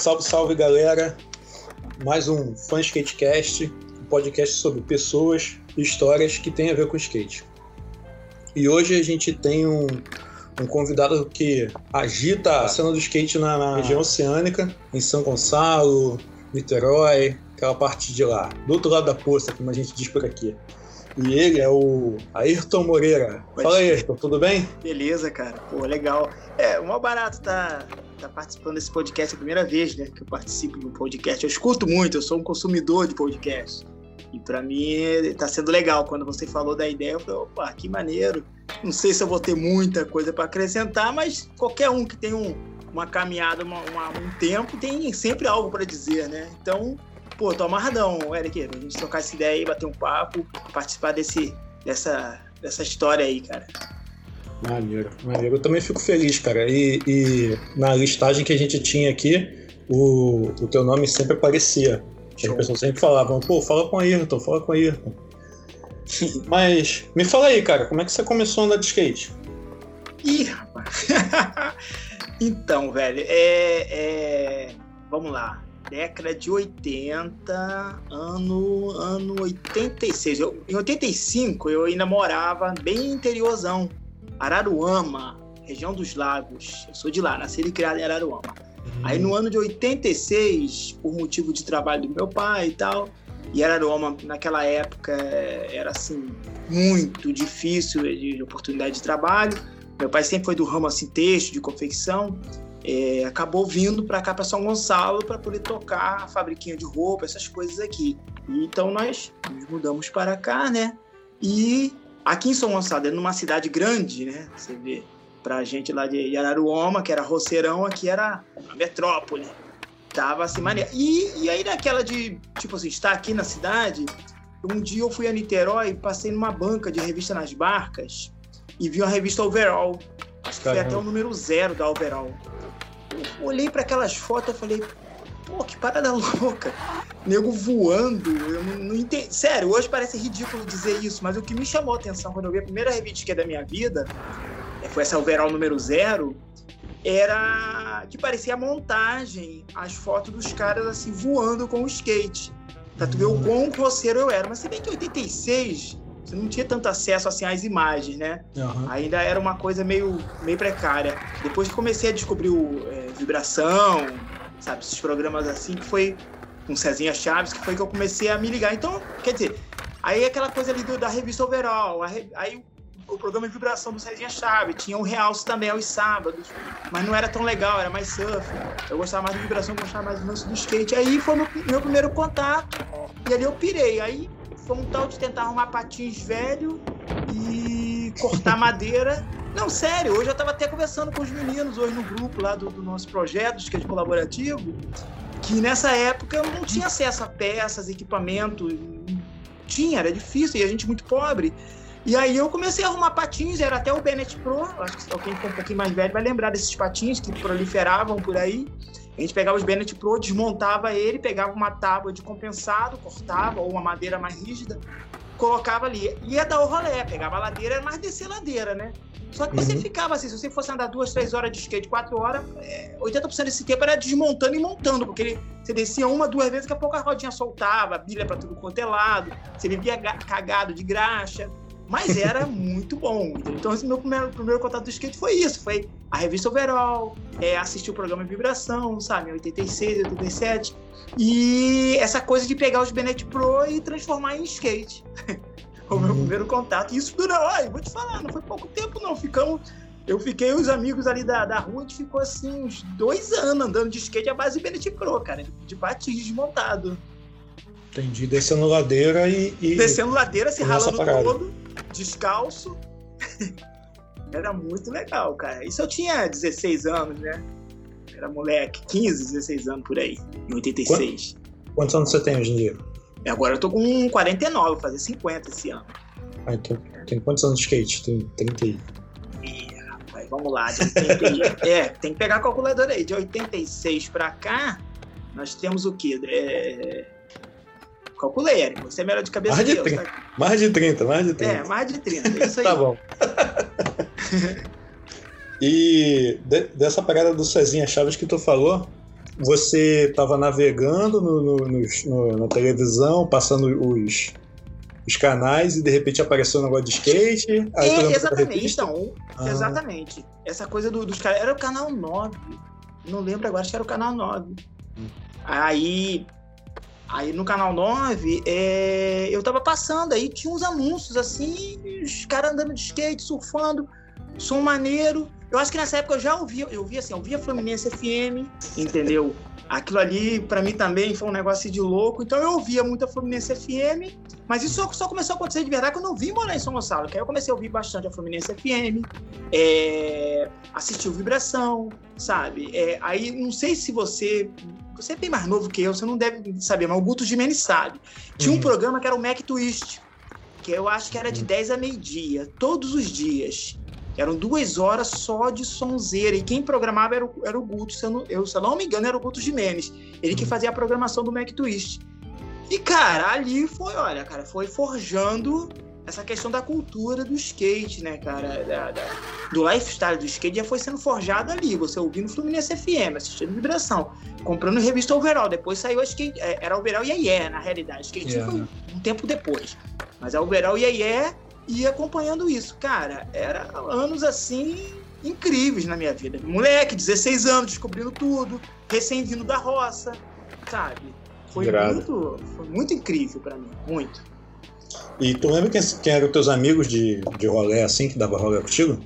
Salve, salve galera! Mais um Fã Skatecast, um podcast sobre pessoas e histórias que tem a ver com skate. E hoje a gente tem um, um convidado que agita a cena do skate na, na região oceânica, em São Gonçalo, Niterói, aquela parte de lá, do outro lado da poça, como a gente diz por aqui. E ele é o Ayrton Moreira. Pode Fala aí. Ayrton, tudo bem? Beleza, cara. Pô, legal. É, o maior barato tá, tá participando desse podcast é a primeira vez, né? Que eu participo de um podcast. Eu escuto muito, eu sou um consumidor de podcast. E pra mim tá sendo legal. Quando você falou da ideia, eu falei, opa, que maneiro. Não sei se eu vou ter muita coisa pra acrescentar, mas qualquer um que tem um, uma caminhada, uma- uma- um tempo, tem sempre algo pra dizer, né? Então, pô, tô amarradão, Eric, pra gente trocar essa ideia aí, bater um papo, participar desse, dessa, dessa história aí, cara. Maneiro, maneiro. Eu também fico feliz, cara. E, e na listagem que a gente tinha aqui, o, o teu nome sempre aparecia. As pessoas sempre falavam, pô, fala com a Ayrton, fala com a Ayrton. Mas me fala aí, cara, como é que você começou a andar de skate? Ih, rapaz. então, velho, é, é- Vamos lá. Década de 80, ano, ano 86. Eu, em 85, eu ainda morava bem interiorzão. Araruama, região dos lagos. Eu sou de lá, nasci e criado em Araruama. Aí no ano de 86, por motivo de trabalho do meu pai e tal, e Araruama naquela época era assim muito difícil de, de oportunidade de trabalho. Meu pai sempre foi do ramo assim texto, de confecção. eh, acabou vindo para cá para São Gonçalo para poder tocar a fabriquinha de roupa, essas coisas aqui. Então nós nos mudamos para cá, né? E aqui em São Gonçalo, é numa cidade grande, né? Você vê pra gente lá de Araruama, que era roceirão, aqui era a metrópole. Tava assim, maneiro. E, e aí naquela de, tipo assim, estar aqui na cidade, um dia eu fui a Niterói, passei numa banca de revista nas barcas e vi uma revista Overall. Acho que foi Caramba. até o número zero da Overall. Eu olhei para aquelas fotos e falei, pô, que parada louca. Nego voando, eu não, não entendi. Sério, hoje parece ridículo dizer isso, mas o que me chamou a atenção quando eu vi a primeira revista que é da minha vida, eh, foi essa Overall número zero, era que parecia a montagem, as fotos dos caras assim voando com o skate. Pra tu ver o quão roceiro eu era. Mas se bem que em 86 você não tinha tanto acesso assim às imagens, né? Aham. Ainda era uma coisa meio, meio precária. Depois que comecei a descobrir o é, vibração, sabe, esses programas assim, que foi com Cezinha Chaves, que foi que eu comecei a me ligar. Então, quer dizer, aí aquela coisa ali do- da revista Overall, aí o programa de vibração do Cezinha Chaves, tinha o Realce também aos sábados, mas não era tão legal, era mais surf. Eu gostava mais de vibração, gostava mais do lance do skate. Aí foi meu, meu primeiro contato, e ali eu pirei. Aí foi um tal de tentar arrumar patins velho e cortar madeira. Não, sério, hoje eu tava até conversando com os meninos hoje no grupo lá do, do nosso projeto, do skate colaborativo, que nessa época eu não tinha acesso a peças, equipamento, tinha, era difícil, e a gente muito pobre. E aí eu comecei a arrumar patins, era até o Bennett Pro, acho que alguém que é um pouquinho mais velho vai lembrar desses patins que proliferavam por aí. A gente pegava os Bennett Pro, desmontava ele, pegava uma tábua de compensado, cortava, ou uma madeira mais rígida, colocava ali. Ia dar o rolé, pegava a ladeira, era mais descer a ladeira, né? Só que você Uhum. ficava assim, se você fosse andar duas, três horas de skate, quatro horas, é, 80% desse tempo era desmontando e montando, porque ele, você descia uma, duas vezes, daqui a pouco a rodinha soltava, a bilha pra tudo quanto é lado, você vivia ga- cagado de graxa. Mas era muito bom. Então, esse meu primeiro, primeiro contato do skate foi isso: foi a revista Overall, é, assistir o programa Vibração, sabe, em 86, 87. E essa coisa de pegar os Bennett Pro e transformar em skate. o meu Uhum. primeiro contato. E isso durou, olha, vou te falar, não foi pouco tempo, não. Ficamos. Eu fiquei, os amigos ali da, da rua, a gente ficou assim, uns dois anos andando de skate à base de Bennett Pro, cara, de patins desmontado. Entendi. Descendo ladeira e. e- Descendo ladeira, se ralando todo, descalço. Era muito legal, cara. Isso eu tinha 16 anos, né? Era moleque, 15, 16 anos por aí, em 86. Quantos anos você tem hoje em dia? Agora eu tô com 49, vou fazer 50 esse ano. Ah, então, tem quantos anos de skate? Tem 30 e... Ih, rapaz, vamos lá. De 80 é, tem que pegar a calculadora aí. De 86 pra cá, nós temos o quê? É... Calculei, Eric. Você é melhor de cabeça Mais de que eu. 30. tá? Mais de 30, mais de 30. É, mais de 30. É isso aí. Tá bom. e de- dessa parada do Cezinha Chaves que tu falou, você estava navegando no, no, no, na televisão, passando os, os canais e de repente apareceu um negócio de skate. É, exatamente, então. Ah. Exatamente. Essa coisa do, dos caras. Era o canal 9. Não lembro agora, acho que era o canal 9. Hum. Aí. Aí no canal 9, é, eu tava passando, aí tinha uns anúncios assim, os caras andando de skate, surfando, som maneiro. Eu acho que nessa época eu já ouvia, eu via assim, eu via Fluminense FM, entendeu? Aquilo ali, para mim também, foi um negócio de louco. Então eu ouvia muito a Fluminense FM, mas isso só, só começou a acontecer de verdade quando eu vim morar em São Gonçalo, que aí eu comecei a ouvir bastante a Fluminense FM, é, assistir o Vibração, sabe? É, aí, não sei se você você é bem mais novo que eu, você não deve saber, mas o Guto Gimenez sabe. Tinha uhum. um programa que era o Mac Twist, que eu acho que era de 10 uhum. a meio-dia, todos os dias. Eram duas horas só de sonzeira. E quem programava era o, era o Guto, se eu, não, eu, se eu não me engano, era o Guto Jimenez. Ele que uhum. fazia a programação do Mac Twist. E, cara, ali foi, olha, cara, foi forjando essa questão da cultura do skate, né, cara? Da, da, do lifestyle do skate já foi sendo forjado ali. Você ouvindo Fluminense FM, assistindo Vibração, comprando revista Overall. Depois saiu a skate. É, era Overall e Yeah, na realidade. Skate yeah. foi um tempo depois. Mas a Overall e Yeah e acompanhando isso. Cara, era anos assim incríveis na minha vida. Moleque, 16 anos, descobrindo tudo, recém-vindo da roça, sabe? Foi muito, foi muito incrível para mim, muito. E tu lembra quem, quem eram teus amigos de, de rolê assim, que dava rolê contigo?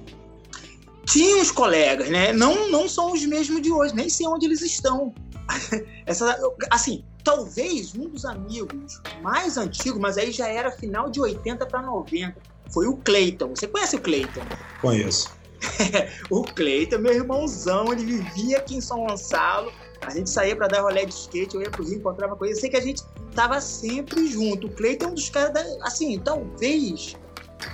Tinha uns colegas, né? Não, não são os mesmos de hoje, nem sei onde eles estão. Essa, assim, talvez um dos amigos mais antigos, mas aí já era final de 80 para 90, foi o Cleiton. Você conhece o Cleiton? Conheço. o Cleiton, meu irmãozão, ele vivia aqui em São Gonçalo. A gente saía para dar rolê de skate, eu ia pro Rio, encontrava ele. Eu sei que a gente tava sempre junto. O Cleiton é um dos caras, da, assim, talvez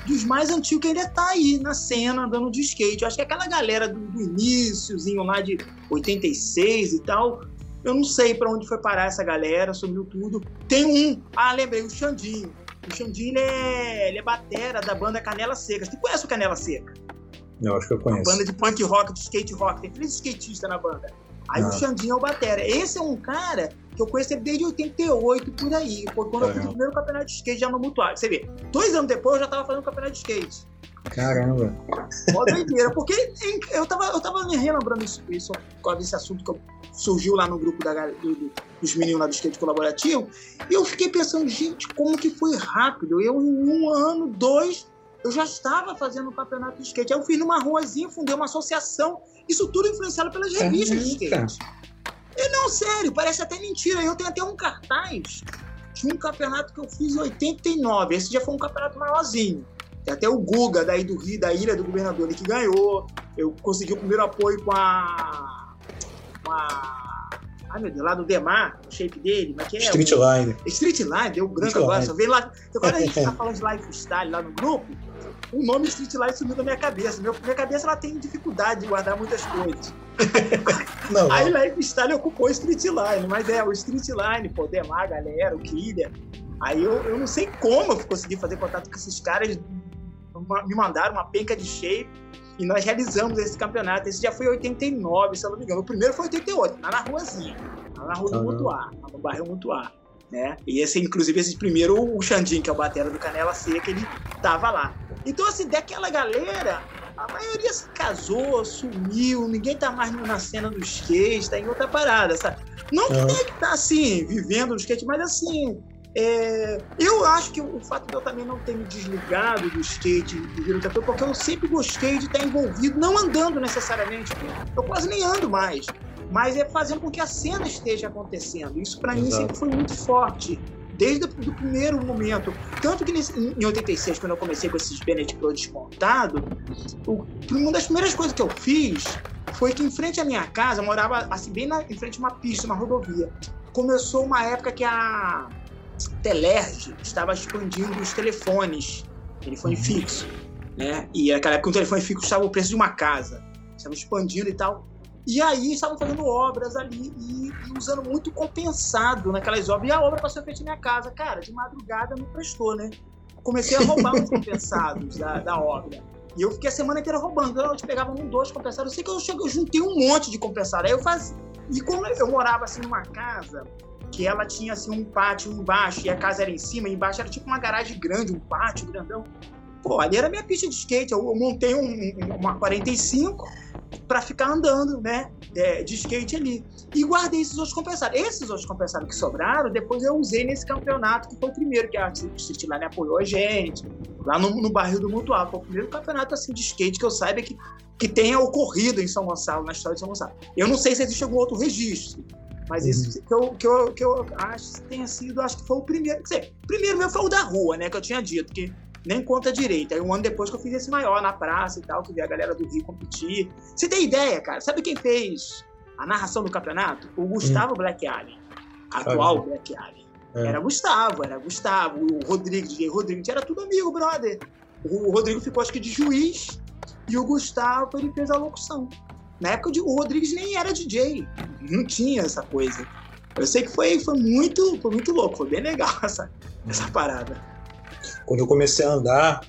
dos mais antigos que ainda tá aí na cena andando de skate. Eu acho que aquela galera do, do iníciozinho lá de 86 e tal, eu não sei para onde foi parar essa galera, sumiu tudo. Tem um, ah, lembrei, o Xandinho. O Xandinho, ele é, ele é batera da banda Canela Seca. Você conhece o Canela Seca? Eu acho que eu conheço. Uma banda de punk rock, de skate rock. Tem três skatistas na banda. Aí o Xandinho é o batera. Esse é um cara que eu conheço ele desde 88, por aí. Foi quando é. eu fiz o primeiro campeonato de skate já no Mutuário. Você vê, dois anos depois eu já tava fazendo campeonato de skate. Caramba. Mó doideira, porque eu tava, eu tava me relembrando isso, isso com esse assunto que surgiu lá no grupo da, do, dos meninos lá do skate colaborativo, e eu fiquei pensando, gente, como que foi rápido. Eu, em um ano, dois, eu já estava fazendo um campeonato de skate. Aí eu fiz numa ruazinha, fundei uma associação, isso tudo influenciado pelas revistas de skate. E não, sério, parece até mentira. Eu tenho até um cartaz de um campeonato que eu fiz em 89. Esse já foi um campeonato maiorzinho. Tem até o Guga, daí do Rio, da Ilha do Governador, ele que ganhou. Eu consegui o primeiro apoio com a. Com a. Ai meu Deus, lá do Demar, o shape dele, mas que é? Street o... Line. Street Line, deu branco agora. Só veio lá. Então, quando a gente tá falando de lifestyle lá no grupo, o nome Street Line sumiu da minha cabeça. Meu, minha cabeça ela tem dificuldade de guardar muitas coisas. não, Aí Lifestyle ocupou o Street Line, mas é, o Street Line, pô, Demar, galera, o Killer. Aí eu, eu não sei como eu consegui fazer contato com esses caras, me mandaram uma penca de shape e nós realizamos esse campeonato. Esse já foi em 89, se eu não me engano. O primeiro foi em 88, lá na ruazinha, lá na rua do Mutuá, no bairro Mutuá. Né? E esse, inclusive, esse primeiro, o Xandinho, que é o batera do Canela Seca, ele tava lá. Então, assim, daquela galera, a maioria se casou, sumiu, ninguém tá mais na cena do skate, tá em outra parada, sabe? Não que tenha que tá, assim, vivendo no skate, mas assim, é, eu acho que o fato de eu também não ter me desligado do skate do foi porque eu sempre gostei de estar envolvido, não andando necessariamente, eu quase nem ando mais, mas é fazendo com que a cena esteja acontecendo. Isso para mim sempre foi muito forte, desde o primeiro momento. Tanto que nesse, em 86, quando eu comecei com esses Bennett Pro desmontado, uma das primeiras coisas que eu fiz foi que em frente à minha casa, morava assim, bem na, em frente a uma pista, uma rodovia. Começou uma época que a Telerge estava expandindo os telefones, telefone uhum. fixo, né? E naquela época um telefone fixo estava o preço de uma casa, estava expandindo e tal. E aí estavam fazendo obras ali e, e, usando muito compensado naquelas obras. E a obra passou frente à minha casa. Cara, de madrugada não prestou, né? Comecei a roubar os compensados da, da obra. E eu fiquei a semana inteira roubando. Então, eu pegava um, dois compensados. Eu sei que eu, cheguei, eu juntei um monte de compensado. Aí eu fazia E como eu morava assim numa casa que ela tinha assim um pátio embaixo e a casa era em cima, e embaixo era tipo uma garagem grande, um pátio grandão. Pô, ali era minha pista de skate. Eu, montei um, uma 45 para ficar andando, né, é, de skate ali. E guardei esses outros compensados. Esses outros compensados que sobraram, depois eu usei nesse campeonato, que foi o primeiro, que a City lá apoiou a gente, lá no, no bairro do Mutual. Foi o primeiro campeonato assim, de skate que eu saiba que, que tenha ocorrido em São Gonçalo, na história de São Gonçalo. Eu não sei se existe algum outro registro, mas uhum. esse que eu, que, eu, que eu acho que tenha sido, acho que foi o primeiro. Quer dizer, primeiro meu foi o da rua, né? Que eu tinha dito, que nem conta direito. Aí um ano depois que eu fiz esse maior na praça e tal, que vi a galera do Rio competir. Você tem ideia, cara? Sabe quem fez a narração do campeonato? O Gustavo hum. Black Alien. Atual Black Alien. É. Era Gustavo, era Gustavo, o Rodrigo, DJ Rodrigo, era tudo amigo, brother. O Rodrigo ficou, acho que, de juiz e o Gustavo, ele fez a locução. Na época, o Rodrigues nem era DJ, não tinha essa coisa. Eu sei que foi, foi, muito, foi muito louco, foi bem legal essa, essa parada. Quando eu comecei a andar,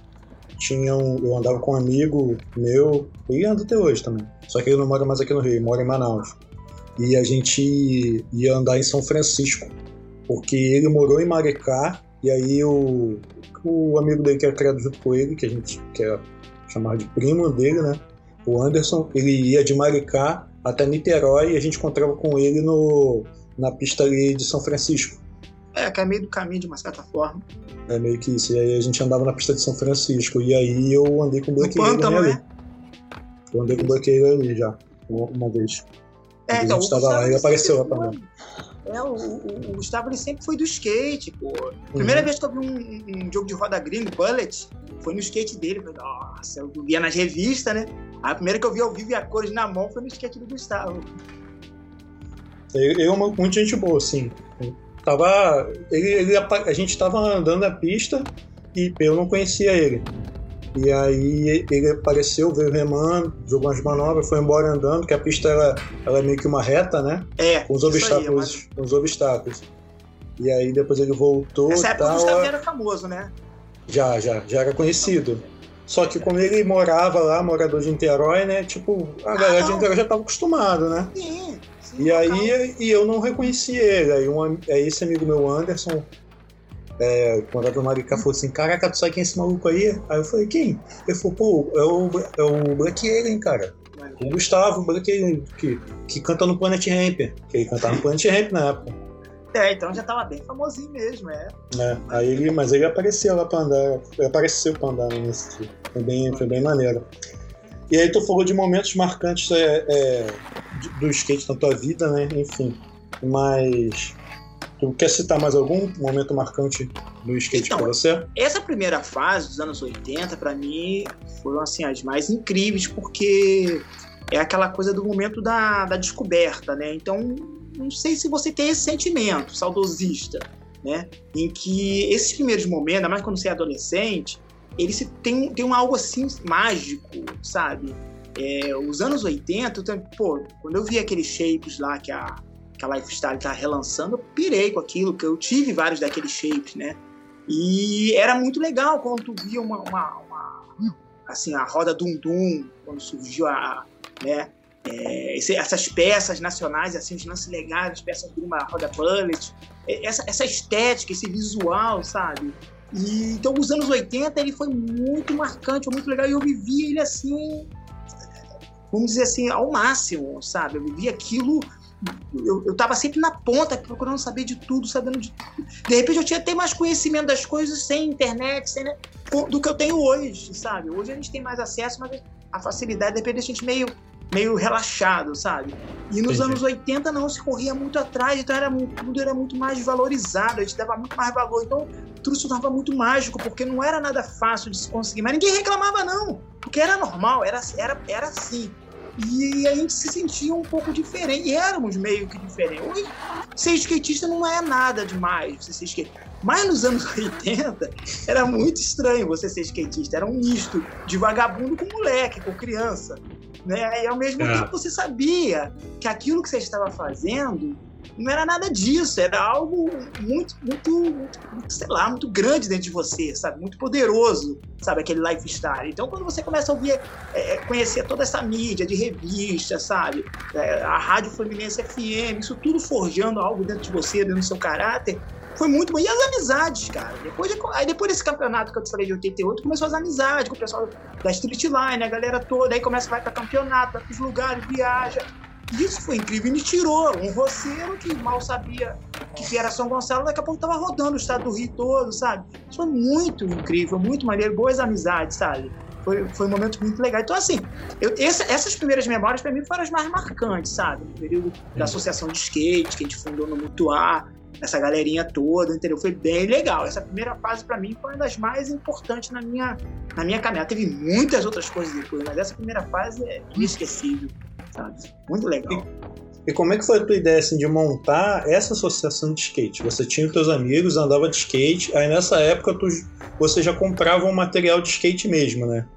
tinha um, eu andava com um amigo meu, e ando até hoje também. Só que ele não mora mais aqui no Rio, mora em Manaus. E a gente ia andar em São Francisco, porque ele morou em Maricá, e aí o, o amigo dele que era criado junto com ele, que a gente quer chamar de primo dele, né? O Anderson, ele ia de Maricá até Niterói e a gente encontrava com ele no, na pista ali de São Francisco. É, que é meio do caminho de uma certa forma. É meio que isso. E aí a gente andava na pista de São Francisco. E aí eu andei com o bloqueiro ali. Né? Eu andei com o bloqueiro ali já, uma vez. É, então, a gente estava lá, ele apareceu lá também. É, o, o, o, Gustavo ele sempre foi do skate, pô. Primeira uhum. vez que eu vi um, um, jogo de roda gringo, Bullet, foi no skate dele. Falei, nossa, eu via nas revistas, né? A primeira que eu vi ao vivo e a cores na mão foi no skate do Gustavo. Eu, eu muita gente boa, assim. Tava, ele, ele, a gente tava andando na pista e eu não conhecia ele. E aí ele apareceu, veio remando, jogou umas manobras, foi embora andando, que a pista ela, ela é meio que uma reta, né? É. Com os obstáculos. Aí, mas... os obstáculos. E aí depois ele voltou. Essa época tal, o Gustavo era famoso, né? Já, já, já era conhecido. Só que como ele morava lá, morador de Niterói, né? Tipo, a galera ah, de Niterói já tava acostumado, né? Sim. E aí e eu não reconheci ele. Aí, um, aí esse amigo meu, Anderson, é, quando a Maricá falou assim, caraca, tu sabe quem é esse maluco aí? Aí eu falei, quem? Ele falou, pô, é o, é o Black Alien, cara. O Gustavo, o Black Alien, que, que canta no Planet Ramp. Que ele cantava no Planet Ramp na época. É, então já tava bem famosinho mesmo, é. é aí ele, mas ele apareceu lá pra andar, ele apareceu pra andar nesse tipo. Foi bem, foi bem maneiro. E aí tu falou de momentos marcantes é, é, do skate na tua vida, né? Enfim. Mas Tu quer citar mais algum momento marcante do skate então, para você? Essa primeira fase dos anos 80, para mim, foram assim, as mais incríveis, porque é aquela coisa do momento da, da descoberta, né? Então, não sei se você tem esse sentimento saudosista, né? Em que esses primeiros momentos, ainda mais quando você é adolescente, ele se, tem, tem um algo assim mágico, sabe? É, os anos 80, pô, quando eu vi aqueles shapes lá que a que a Lifestyle tá relançando, eu pirei com aquilo, que eu tive vários daqueles shapes, né? E era muito legal quando tu via uma, uma, uma assim, a roda Dum Dum, quando surgiu a, né, é, esse, essas peças nacionais, assim, os lances legais, as peças de uma roda bullet, é, essa, essa estética, esse visual, sabe? E, então, os anos 80 ele foi muito marcante, foi muito legal, e eu vivi ele assim, vamos dizer assim, ao máximo, sabe? Eu vivi aquilo eu, eu tava sempre na ponta, procurando saber de tudo, sabendo de tudo. De repente eu tinha até mais conhecimento das coisas sem internet, sem, né, do que eu tenho hoje, sabe? Hoje a gente tem mais acesso, mas a facilidade depende da gente meio, meio relaxado, sabe? E nos Entendi. anos 80 não, se corria muito atrás, então era, tudo era muito mais valorizado, a gente dava muito mais valor. Então tudo se tornava muito mágico, porque não era nada fácil de se conseguir. Mas ninguém reclamava, não, porque era normal, era, era, era assim. E a gente se sentia um pouco diferente. E éramos meio que diferentes. Hoje, ser skatista não é nada demais. Você ser skate... Mas nos anos 80, era muito estranho você ser skatista. Era um misto de vagabundo com moleque, com criança. Né? E ao mesmo é. tempo você sabia que aquilo que você estava fazendo não era nada disso, era algo muito, muito, muito, sei lá, muito grande dentro de você, sabe? Muito poderoso, sabe? Aquele lifestyle. Então, quando você começa a ouvir, é, é conhecer toda essa mídia de revista, sabe? É, a Rádio Fluminense FM, isso tudo forjando algo dentro de você, dentro do seu caráter, foi muito bom. E as amizades, cara. Depois de, aí depois desse campeonato que eu te falei de 88, começou as amizades com o pessoal da Street Line, a galera toda. Aí começa, vai para campeonato, vai pros lugares, viaja. Isso foi incrível. E me tirou um roceiro que mal sabia que era São Gonçalo, daqui a pouco tava rodando o estado do Rio todo, sabe? Isso foi muito incrível, muito maneiro, boas amizades, sabe? Foi, foi um momento muito legal. Então, assim, eu, essa, essas primeiras memórias para mim foram as mais marcantes, sabe? No período da associação de skate, que a gente fundou no Mutuar, essa galerinha toda, entendeu? Foi bem legal. Essa primeira fase para mim foi uma das mais importantes na minha, na minha caminhada. Teve muitas outras coisas depois, mas essa primeira fase é inesquecível sabe? Muito legal. E, e como é que foi a tua ideia assim, de montar essa associação de skate? Você tinha os teus amigos, andava de skate, aí nessa época tu, você já comprava um material de skate mesmo, né?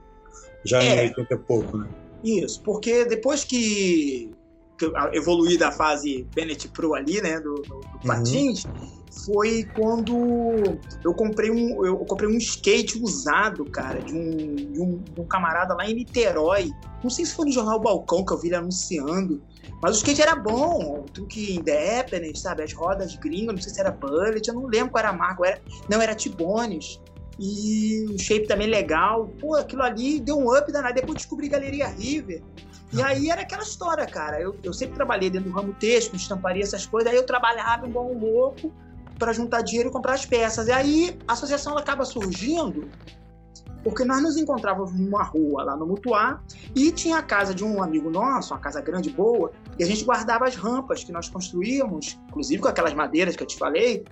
Já é, em 80 e pouco, né? Isso, porque depois que, que evoluí da fase Bennett Pro ali, né, do, do, do uhum. Foi quando eu comprei um, eu comprei um skate usado, cara, de um, de um, de um camarada lá em Niterói. Não sei se foi no jornal Balcão que eu vi ele anunciando. Mas o skate era bom, o truque independent, sabe? As rodas gringas, não sei se era Bullet, eu não lembro qual era a marca. Era, não, era Tibones. E o shape também legal. Pô, aquilo ali deu um up danado. Depois descobri Galeria River. E aí era aquela história, cara. Eu, eu sempre trabalhei dentro do ramo texto, estamparia, essas coisas. Aí eu trabalhava igual um louco para juntar dinheiro e comprar as peças. E aí a associação ela acaba surgindo porque nós nos encontrávamos numa rua lá no Mutuá e tinha a casa de um amigo nosso, uma casa grande boa, e a gente guardava as rampas que nós construíamos, inclusive com aquelas madeiras que eu te falei,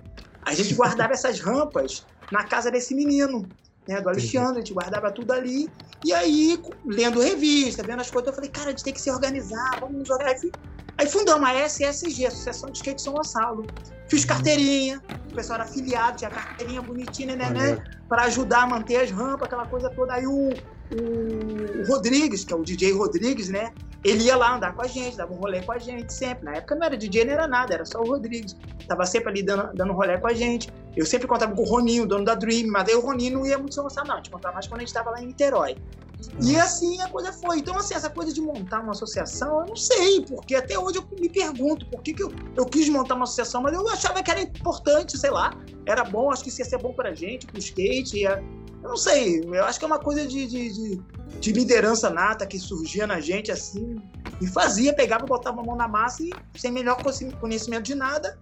a gente guardava essas rampas na casa desse menino, né, do Alexandre, a gente guardava tudo ali, e aí, lendo revista, vendo as coisas, eu falei, cara, a gente tem que se organizar, vamos nos organizar. Aí fundamos a SSG, Associação de Skate São Gonçalo. Fiz carteirinha, o pessoal era afiliado, tinha carteirinha bonitinha, né, né? Para ajudar a manter as rampas, aquela coisa toda. Aí o, o, Rodrigues, que é o DJ Rodrigues, né? Ele ia lá andar com a gente, dava um rolê com a gente sempre. Na época não era DJ, não era nada, era só o Rodrigues. Tava sempre ali dando, dando rolê com a gente. Eu sempre contava com o Roninho, dono da Dream, mas aí o Roninho não ia muito São Gonçalo, não. A gente contava mais quando a gente tava lá em Niterói. E assim a coisa foi. Então, assim, essa coisa de montar uma associação, eu não sei, porque até hoje eu me pergunto por que, que eu, eu quis montar uma associação, mas eu achava que era importante, sei lá, era bom, acho que isso ia ser bom pra gente, pro skate, ia, eu não sei, eu acho que é uma coisa de, de, de, de liderança nata que surgia na gente, assim, e fazia, pegava, botava a mão na massa e sem melhor conhecimento de nada,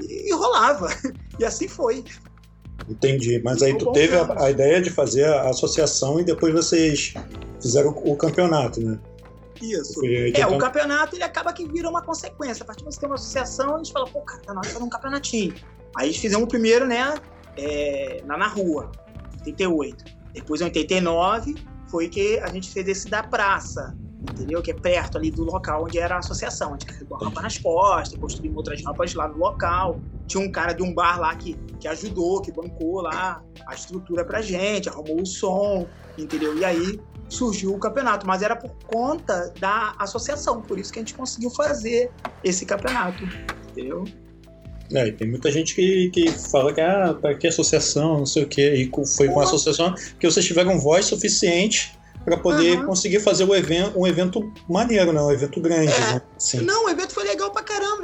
e, e rolava. E assim foi. Entendi. Mas aí tu teve a, a, ideia de fazer a associação e depois vocês fizeram o, o campeonato, né? Isso. é, então... o campeonato ele acaba que vira uma consequência. A partir de você ter uma associação, a gente fala, pô, cara, tá na hora de fazer um campeonatinho. Aí fizemos o primeiro, né, é, lá na rua, 88. Depois, em 89, foi que a gente fez esse da praça entendeu? Que é perto ali do local onde era a associação. A gente carregou a rampa nas costas, construímos outras rampas lá no local. Tinha um cara de um bar lá que, que ajudou, que bancou lá a estrutura pra gente, arrumou o som, entendeu? E aí surgiu o campeonato, mas era por conta da associação, por isso que a gente conseguiu fazer esse campeonato, entendeu? É, tem muita gente que, que fala que, ah, para que associação, não sei o quê, e foi com a associação que vocês tiveram voz suficiente para poder uhum. conseguir fazer o evento, um evento maneiro, né? Um evento grande. É. Né? Não, o evento foi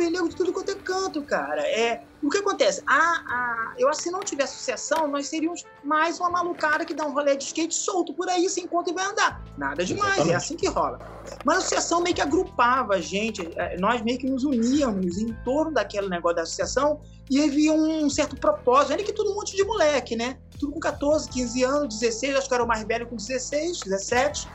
caramba, vendeu de tudo quanto é canto, cara. É, o que acontece? A, a, eu acho que se não tivesse associação, nós seríamos mais uma malucada que dá um rolê de skate solto por aí, sem conta e vai andar. Nada demais, Exatamente. é assim que rola. Mas a associação meio que agrupava a gente, é, nós meio que nos uníamos em torno daquele negócio da associação e havia um certo propósito, ainda que todo um monte de moleque, né? Tudo com 14, 15 anos, 16, acho que era o mais velho com 16, 17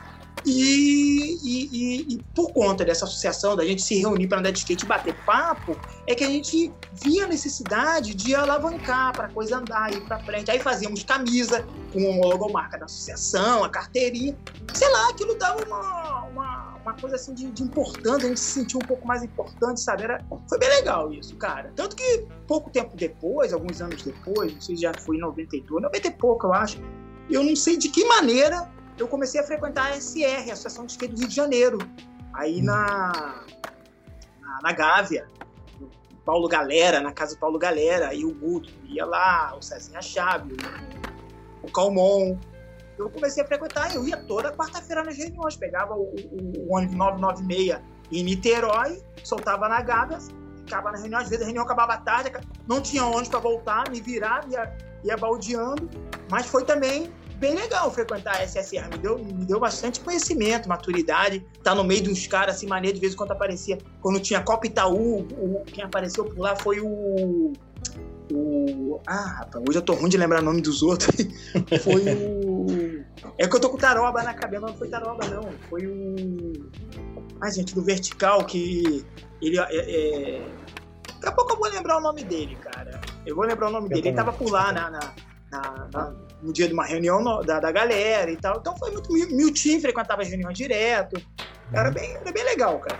e, e, e, por conta dessa associação, da gente se reunir para andar de skate e bater papo, é que a gente via a necessidade de alavancar para a coisa andar, ir para frente. Aí fazíamos camisa com a logomarca da associação, a carteirinha. Sei lá, aquilo dava uma, uma, uma coisa assim de, de, importante, a gente se sentiu um pouco mais importante, sabe? Era, foi bem legal isso, cara. Tanto que pouco tempo depois, alguns anos depois, não sei se já foi em 92, 90 e pouco, eu acho, eu não sei de que maneira eu comecei a frequentar a SR, a Associação de Skate do Rio de Janeiro, aí na, na, na Gávea, Paulo Galera, na casa do Paulo Galera, e o Guto ia lá, o Cezinha Chave, o Calmon. Eu comecei a frequentar, eu ia toda quarta-feira nas reuniões, pegava o, o, o ônibus 996 em Niterói, soltava na Gávea, ficava na reunião, às vezes a reunião acabava tarde, não tinha ônibus para voltar, me virava, ia, ia baldeando, mas foi também bem legal frequentar a SSR, me deu, me deu bastante conhecimento, maturidade, tá no meio de uns caras assim, maneiro, de vez em quando aparecia, quando tinha Copa Itaú, o, quem apareceu por lá foi o... o ah, rapaz, hoje eu tô ruim de lembrar o nome dos outros, foi o... É que eu tô com Taroba na cabeça, não foi Taroba não, foi o... Ai, gente, do Vertical, que ele é, é... Daqui a pouco eu vou lembrar o nome dele, cara. Eu vou lembrar o nome dele. Ele tava por lá na, na, na, na no dia de uma reunião no, da, da galera e tal. Então foi muito. Meu time frequentava as reuniões direto. Era bem, era bem legal, cara.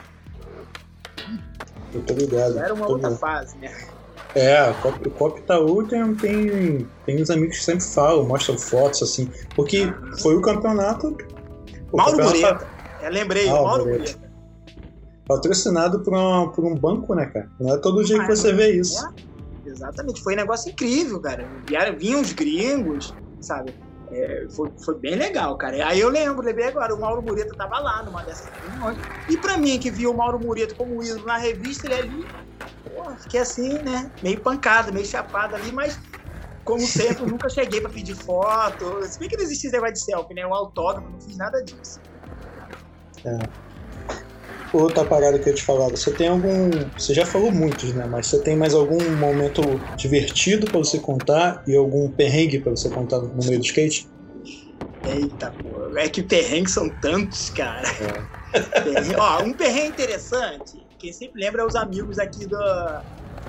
Eu tô ligado. Era uma outra ligado. fase, né? É, o Cop Itaú tem, tem, tem uns amigos que sempre falam, mostram fotos assim. Porque foi o campeonato. O Mauro campeonato... Mureta. Eu lembrei, ah, Mauro Mureta patrocinado por, uma, por um banco, né, cara? Não é todo dia que você vê isso. É, exatamente, foi um negócio incrível, cara. Vinham os gringos, sabe? É, foi, foi bem legal, cara. Aí eu lembro, lembrei agora, o Mauro Mureta tava lá numa dessas reuniões. E pra mim, que viu o Mauro Mureta como ídolo na revista, ele ali, pô, fiquei assim, né? Meio pancado, meio chapado ali, mas como sempre, nunca cheguei pra pedir foto. Se bem que não existia esse negócio de selfie, né? O autógrafo, não fiz nada disso. É outra parada que eu te falar, você tem algum. Você já falou muitos, né? Mas você tem mais algum momento divertido para você contar e algum perrengue para você contar no meio do skate? Eita, pô. É que perrengues são tantos, cara. É. Ó, um perrengue interessante, quem sempre lembra é os amigos aqui do.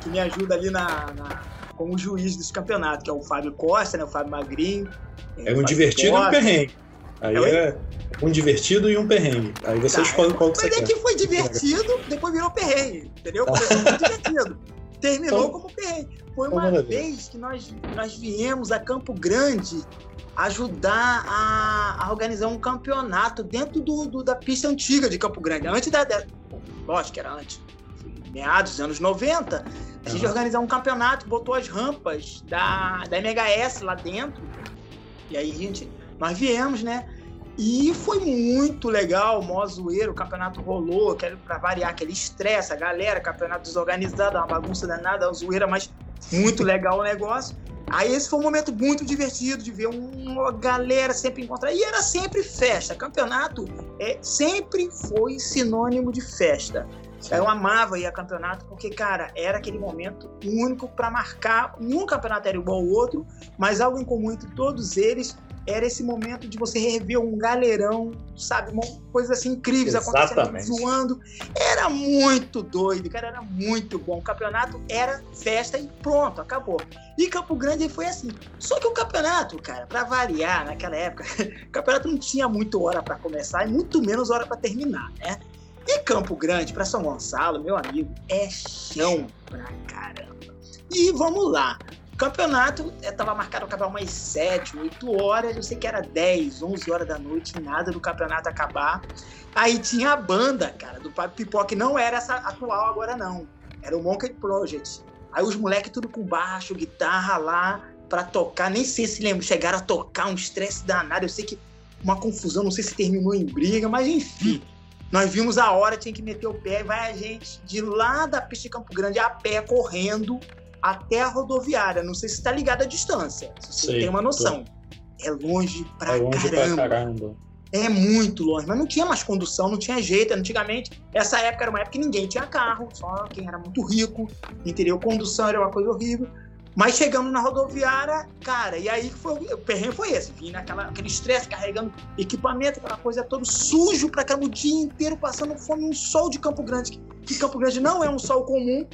que me ajudam ali na, na como juiz dos campeonatos, que é o Fábio Costa, né? O Fábio Magrinho. É um divertido e um perrengue. Aí é, é um divertido e um perrengue. Aí você tá, escolhe qual que você quer. Mas é que foi divertido, depois virou perrengue, entendeu? Tá. Começou como divertido. Terminou então, como perrengue. Foi uma vez que nós, nós viemos a Campo Grande ajudar a, a organizar um campeonato dentro do, do, da pista antiga de Campo Grande. Antes da. da lógico que era antes. Meados dos anos 90, a gente uhum. organizou um campeonato, botou as rampas da, da MHS lá dentro. E aí a gente. Nós viemos, né? E foi muito legal, mó zoeiro, o campeonato rolou, quero pra variar aquele estresse, a galera, campeonato desorganizado, uma bagunça danada, uma zoeira, mas muito legal o negócio. Aí esse foi um momento muito divertido de ver uma galera sempre encontrar. E era sempre festa. Campeonato é, sempre foi sinônimo de festa. Eu amava ir a campeonato porque, cara, era aquele momento único para marcar. Nenhum campeonato era igual ao outro, mas algo em comum entre todos eles era esse momento de você rever um galerão, sabe? Uma coisa assim incríveis acontecendo, zoando. Era muito doido, cara, era muito bom. O campeonato era festa e pronto, acabou. E Campo Grande foi assim. Só que o campeonato, cara, para variar naquela época, o campeonato não tinha muito hora para começar e muito menos hora para terminar, né? E Campo Grande para São Gonçalo, meu amigo, é chão pra caramba. E vamos lá. Campeonato estava eh, marcado acabar umas 7, 8 horas. Eu sei que era 10, 11 horas da noite, nada do campeonato acabar. Aí tinha a banda, cara, do Pipoca, que não era essa atual agora, não. Era o Monkey Project. Aí os moleques tudo com baixo, guitarra lá, para tocar. Nem sei se lembro, chegaram a tocar um estresse danado. Eu sei que uma confusão, não sei se terminou em briga, mas enfim. Nós vimos a hora, tinha que meter o pé, vai a gente de lá da pista de Campo Grande a pé, correndo, até a rodoviária. Não sei se está ligado à distância, se você sei, tem uma noção. Tô. É longe pra, é longe caramba. pra caramba. É muito longe, mas não tinha mais condução, não tinha jeito. Antigamente, essa época era uma época que ninguém tinha carro, só quem era muito rico, entendeu? Condução era uma coisa horrível. Mas chegamos na rodoviária, cara, e aí foi, o perrengue foi esse. Vim naquela, aquele estresse, carregando equipamento, aquela coisa todo sujo pra cá o dia inteiro, passando fome, um sol de Campo Grande, que Campo Grande não é um sol comum,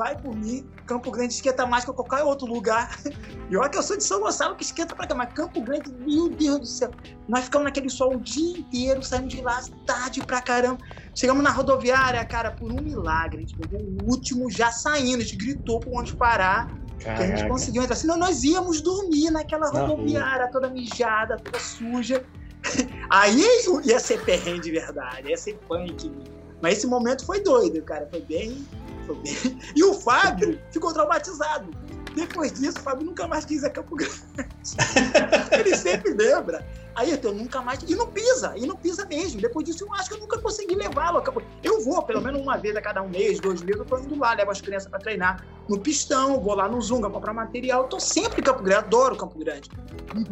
vai por mim. Campo Grande esquenta mais que qualquer outro lugar. E olha que eu sou de São Gonçalo, que esquenta pra cá, mas Campo Grande, meu Deus do céu. Nós ficamos naquele sol o dia inteiro, saímos de lá tarde pra caramba. Chegamos na rodoviária, cara, por um milagre. A gente pegou o último já saindo, a gente gritou pra onde parar. Caraca. Que a gente conseguiu entrar. Senão nós íamos dormir naquela rodoviária toda mijada, toda suja. Aí ia ser perrengue de verdade, ia ser punk. Mas esse momento foi doido, cara. Foi bem, E o Fábio ficou traumatizado. Depois disso, o Fábio nunca mais quis a Campo Grande. Ele sempre lembra. Aí eu nunca mais. E não pisa, e não pisa mesmo. Depois disso, eu acho que eu nunca consegui levá-lo. Eu vou, pelo menos uma vez a cada um mês, dois meses, eu tô indo lá, levo as crianças para treinar no pistão, vou lá no Zunga comprar material. Eu tô sempre em Campo Grande, adoro Campo Grande.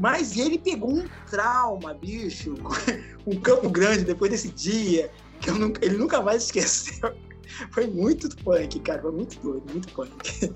Mas ele pegou um trauma, bicho, com Campo Grande depois desse dia, que nunca, ele nunca mais esqueceu. Foi muito punk, cara. Foi muito doido, muito punk.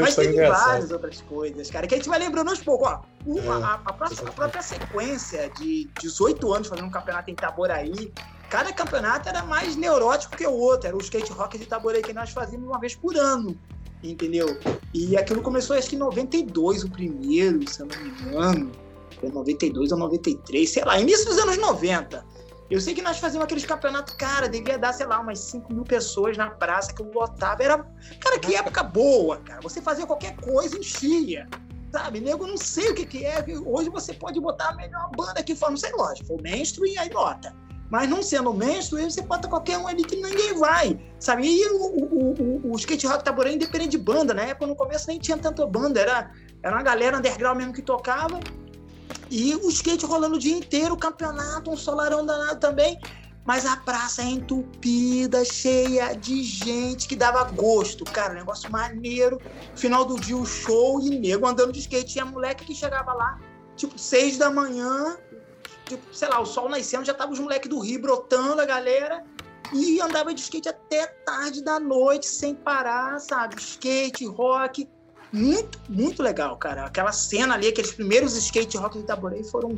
Mas tem várias outras coisas, cara, que a gente vai lembrando aos poucos. Ó, uma, é, a, a, próxima, a, própria sequência de 18 anos fazendo um campeonato em Itaboraí, cada campeonato era mais neurótico que o outro. Era o skate rock de Itaboraí que nós fazíamos uma vez por ano, entendeu? E aquilo começou acho que em 92, o primeiro, se eu não me engano. Foi 92 ou 93, sei lá, início dos anos 90. Eu sei que nós fazíamos aqueles campeonatos, cara, devia dar, sei lá, umas 5 mil pessoas na praça que eu lotava. Era, cara, que época boa, cara. Você fazia qualquer coisa, enchia. Sabe, nego, não sei o que, que é. Hoje você pode botar a melhor banda que for, não sei, lógico, o mainstream, aí nota. Mas não sendo mainstream, você bota qualquer um ali que ninguém vai. Sabe? E o, o, o, o skate rock taboré independente de banda. Na época, no começo, nem tinha tanta banda. Era, era uma galera underground mesmo que tocava. E o skate rolando o dia inteiro, o campeonato, um solarão danado também. Mas a praça é entupida, cheia de gente que dava gosto, cara, negócio maneiro. Final do dia o show e nego andando de skate. Tinha moleque que chegava lá, tipo, seis da manhã, tipo, sei lá, o sol nascendo, já tava os moleques do Rio brotando a galera. E andava de skate até tarde da noite, sem parar, sabe? Skate, rock muito, muito legal, cara. Aquela cena ali, aqueles primeiros skate rock de Itaborei foram,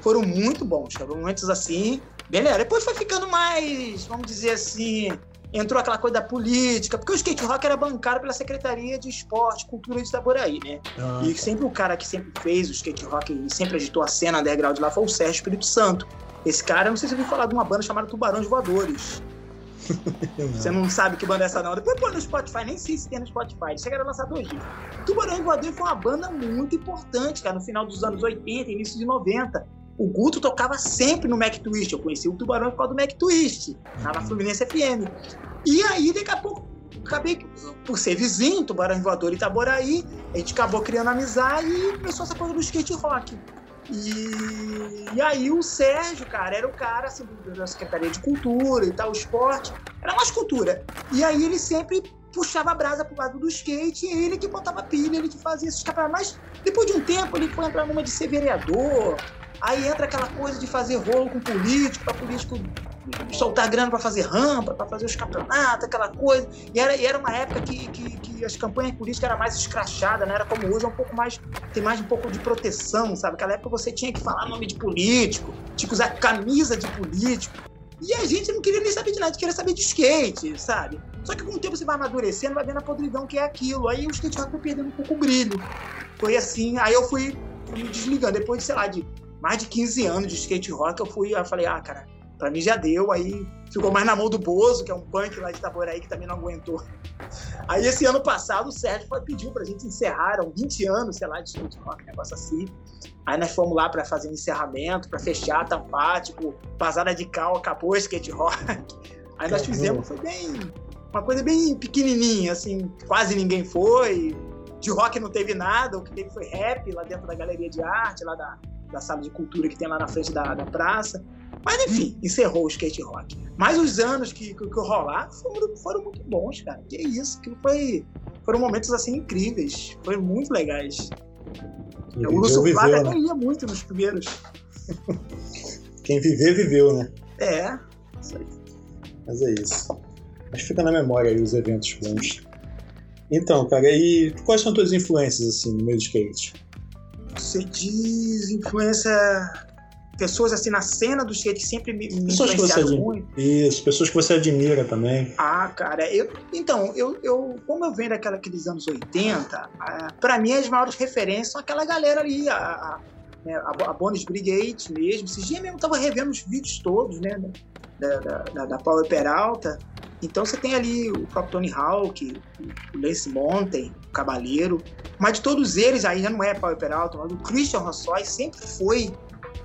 foram muito bons, cara. Momentos assim, bem legal. Depois foi ficando mais, vamos dizer assim, entrou aquela coisa da política, porque o skate rock era bancado pela Secretaria de Esporte, Cultura de Itaboraí, né? Ah. E sempre o cara que sempre fez o skate rock e sempre agitou a cena underground lá foi o Sérgio Espírito Santo. Esse cara, não sei se você ouviu falar de uma banda chamada Tubarões Voadores. Você não sabe que banda é essa não. Depois põe no Spotify, nem sei se tem no Spotify. Chegaram a lançar dois dias. Tubarão Voador foi uma banda muito importante, cara, no final dos anos 80, início de 90. O Guto tocava sempre no Mac Twist. Eu conheci o Tubarão por causa do Mac Twist, lá na uhum. Fluminense FM. E aí, daqui a pouco, acabei, por ser vizinho, Tubarão Voador e Itaboraí, a gente acabou criando amizade e começou essa coisa do skate rock. E, e aí o Sérgio, cara, era o cara assim, da Secretaria de Cultura e tal, esporte, era mais cultura. E aí ele sempre puxava a brasa pro lado do skate e ele que botava pilha, ele que fazia esses campeonatos. Mas depois de um tempo ele foi entrar numa de ser vereador, aí entra aquela coisa de fazer rolo com político, para político soltar grana para fazer rampa, para fazer os campeonatos, aquela coisa. E era, e era uma época que, que, que, as campanhas políticas eram mais escrachadas, né? Era como hoje, é um pouco mais. tem mais um pouco de proteção, sabe? Aquela época você tinha que falar nome de político, tinha que usar camisa de político. E a gente não queria nem saber de nada, queria saber de skate, sabe? Só que com o tempo você vai amadurecendo, vai vendo a podridão que é aquilo. Aí o skate rock foi perdendo um pouco o brilho. Foi assim, aí eu fui me desligando. Depois de, sei lá, de mais de 15 anos de skate rock, eu fui, eu falei, ah, cara, Pra mim já deu, aí ficou mais na mão do Bozo, que é um punk lá de Itaboraí que também não aguentou. Aí esse ano passado o Sérgio pediu pra gente encerrar, eram 20 anos, sei lá, de skate rock, negócio assim. Aí nós fomos lá para fazer um encerramento, para fechar, tampar, tipo, pasada de cal, acabou o skate rock. Aí nós fizemos, foi bem. Uma coisa bem pequenininha, assim, quase ninguém foi. De rock não teve nada, o que teve foi rap lá dentro da galeria de arte, lá da, da sala de cultura que tem lá na frente da, da praça. Mas enfim, encerrou o skate rock. Mas os anos que, que, que rolaram foram, foram muito bons, cara. Que isso, que foi, foram momentos assim incríveis. Foram muito legais. O Lúcio Flávio até né? ia muito nos primeiros. Quem viver, viveu, né? É, isso aí. Mas é isso. Mas fica na memória aí os eventos bons. Então, cara, e quais são as tuas influências assim no meio do skate? Você diz influência pessoas assim na cena do skate sempre me, me pessoas que você muito. Isso, pessoas que você admira também. Ah, cara, eu então, eu, eu como eu venho daqueles anos 80, para mim as maiores referências são aquela galera ali, a, a, né, a Bonus Brigade mesmo. Esse dia mesmo eu tava revendo os vídeos todos, né, da, da, da, da Power Peralta. Então você tem ali o próprio Tony Hawk, o Lance Mountain, o Cavaleiro, mas de todos eles aí já não é Power Peralta, mas o Christian Rossoy sempre foi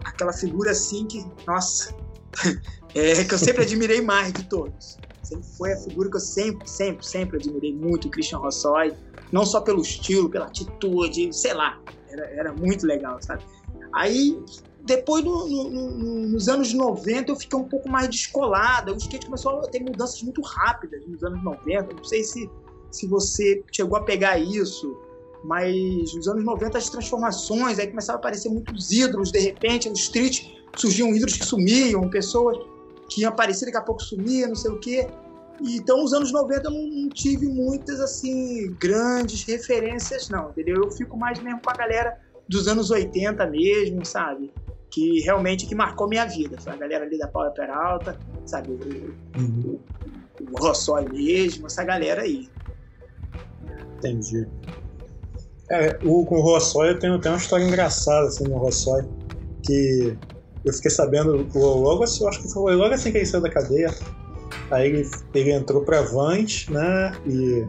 aquela figura assim que, nossa, é, que eu sempre admirei mais de todos. Sempre foi a figura que eu sempre, sempre, sempre admirei muito, o Christian Rossoy. Não só pelo estilo, pela atitude, sei lá. Era, era muito legal, sabe? Aí, depois, no, no, no, nos anos 90, eu fiquei um pouco mais descolada. O skate começou a ter mudanças muito rápidas nos anos 90. Não sei se, se você chegou a pegar isso, mas nos anos 90 as transformações, aí começavam a aparecer muitos ídolos, de repente, no street surgiam ídolos que sumiam, pessoas que iam aparecer, daqui a pouco sumia, não sei o quê. Então, nos anos 90 eu não tive muitas, assim, grandes referências, não, entendeu? Eu fico mais mesmo com a galera dos anos 80 mesmo, sabe? Que realmente que marcou minha vida. Foi a galera ali da Paula Peralta, sabe? O, uhum. o Rossói mesmo, essa galera aí. Entendi. É, o, com o Rossói eu tenho até uma história engraçada, assim, no Rossói, que eu fiquei sabendo logo assim, eu acho que foi logo assim que ele saiu da cadeia. Aí ele, ele entrou pra Vans, né? E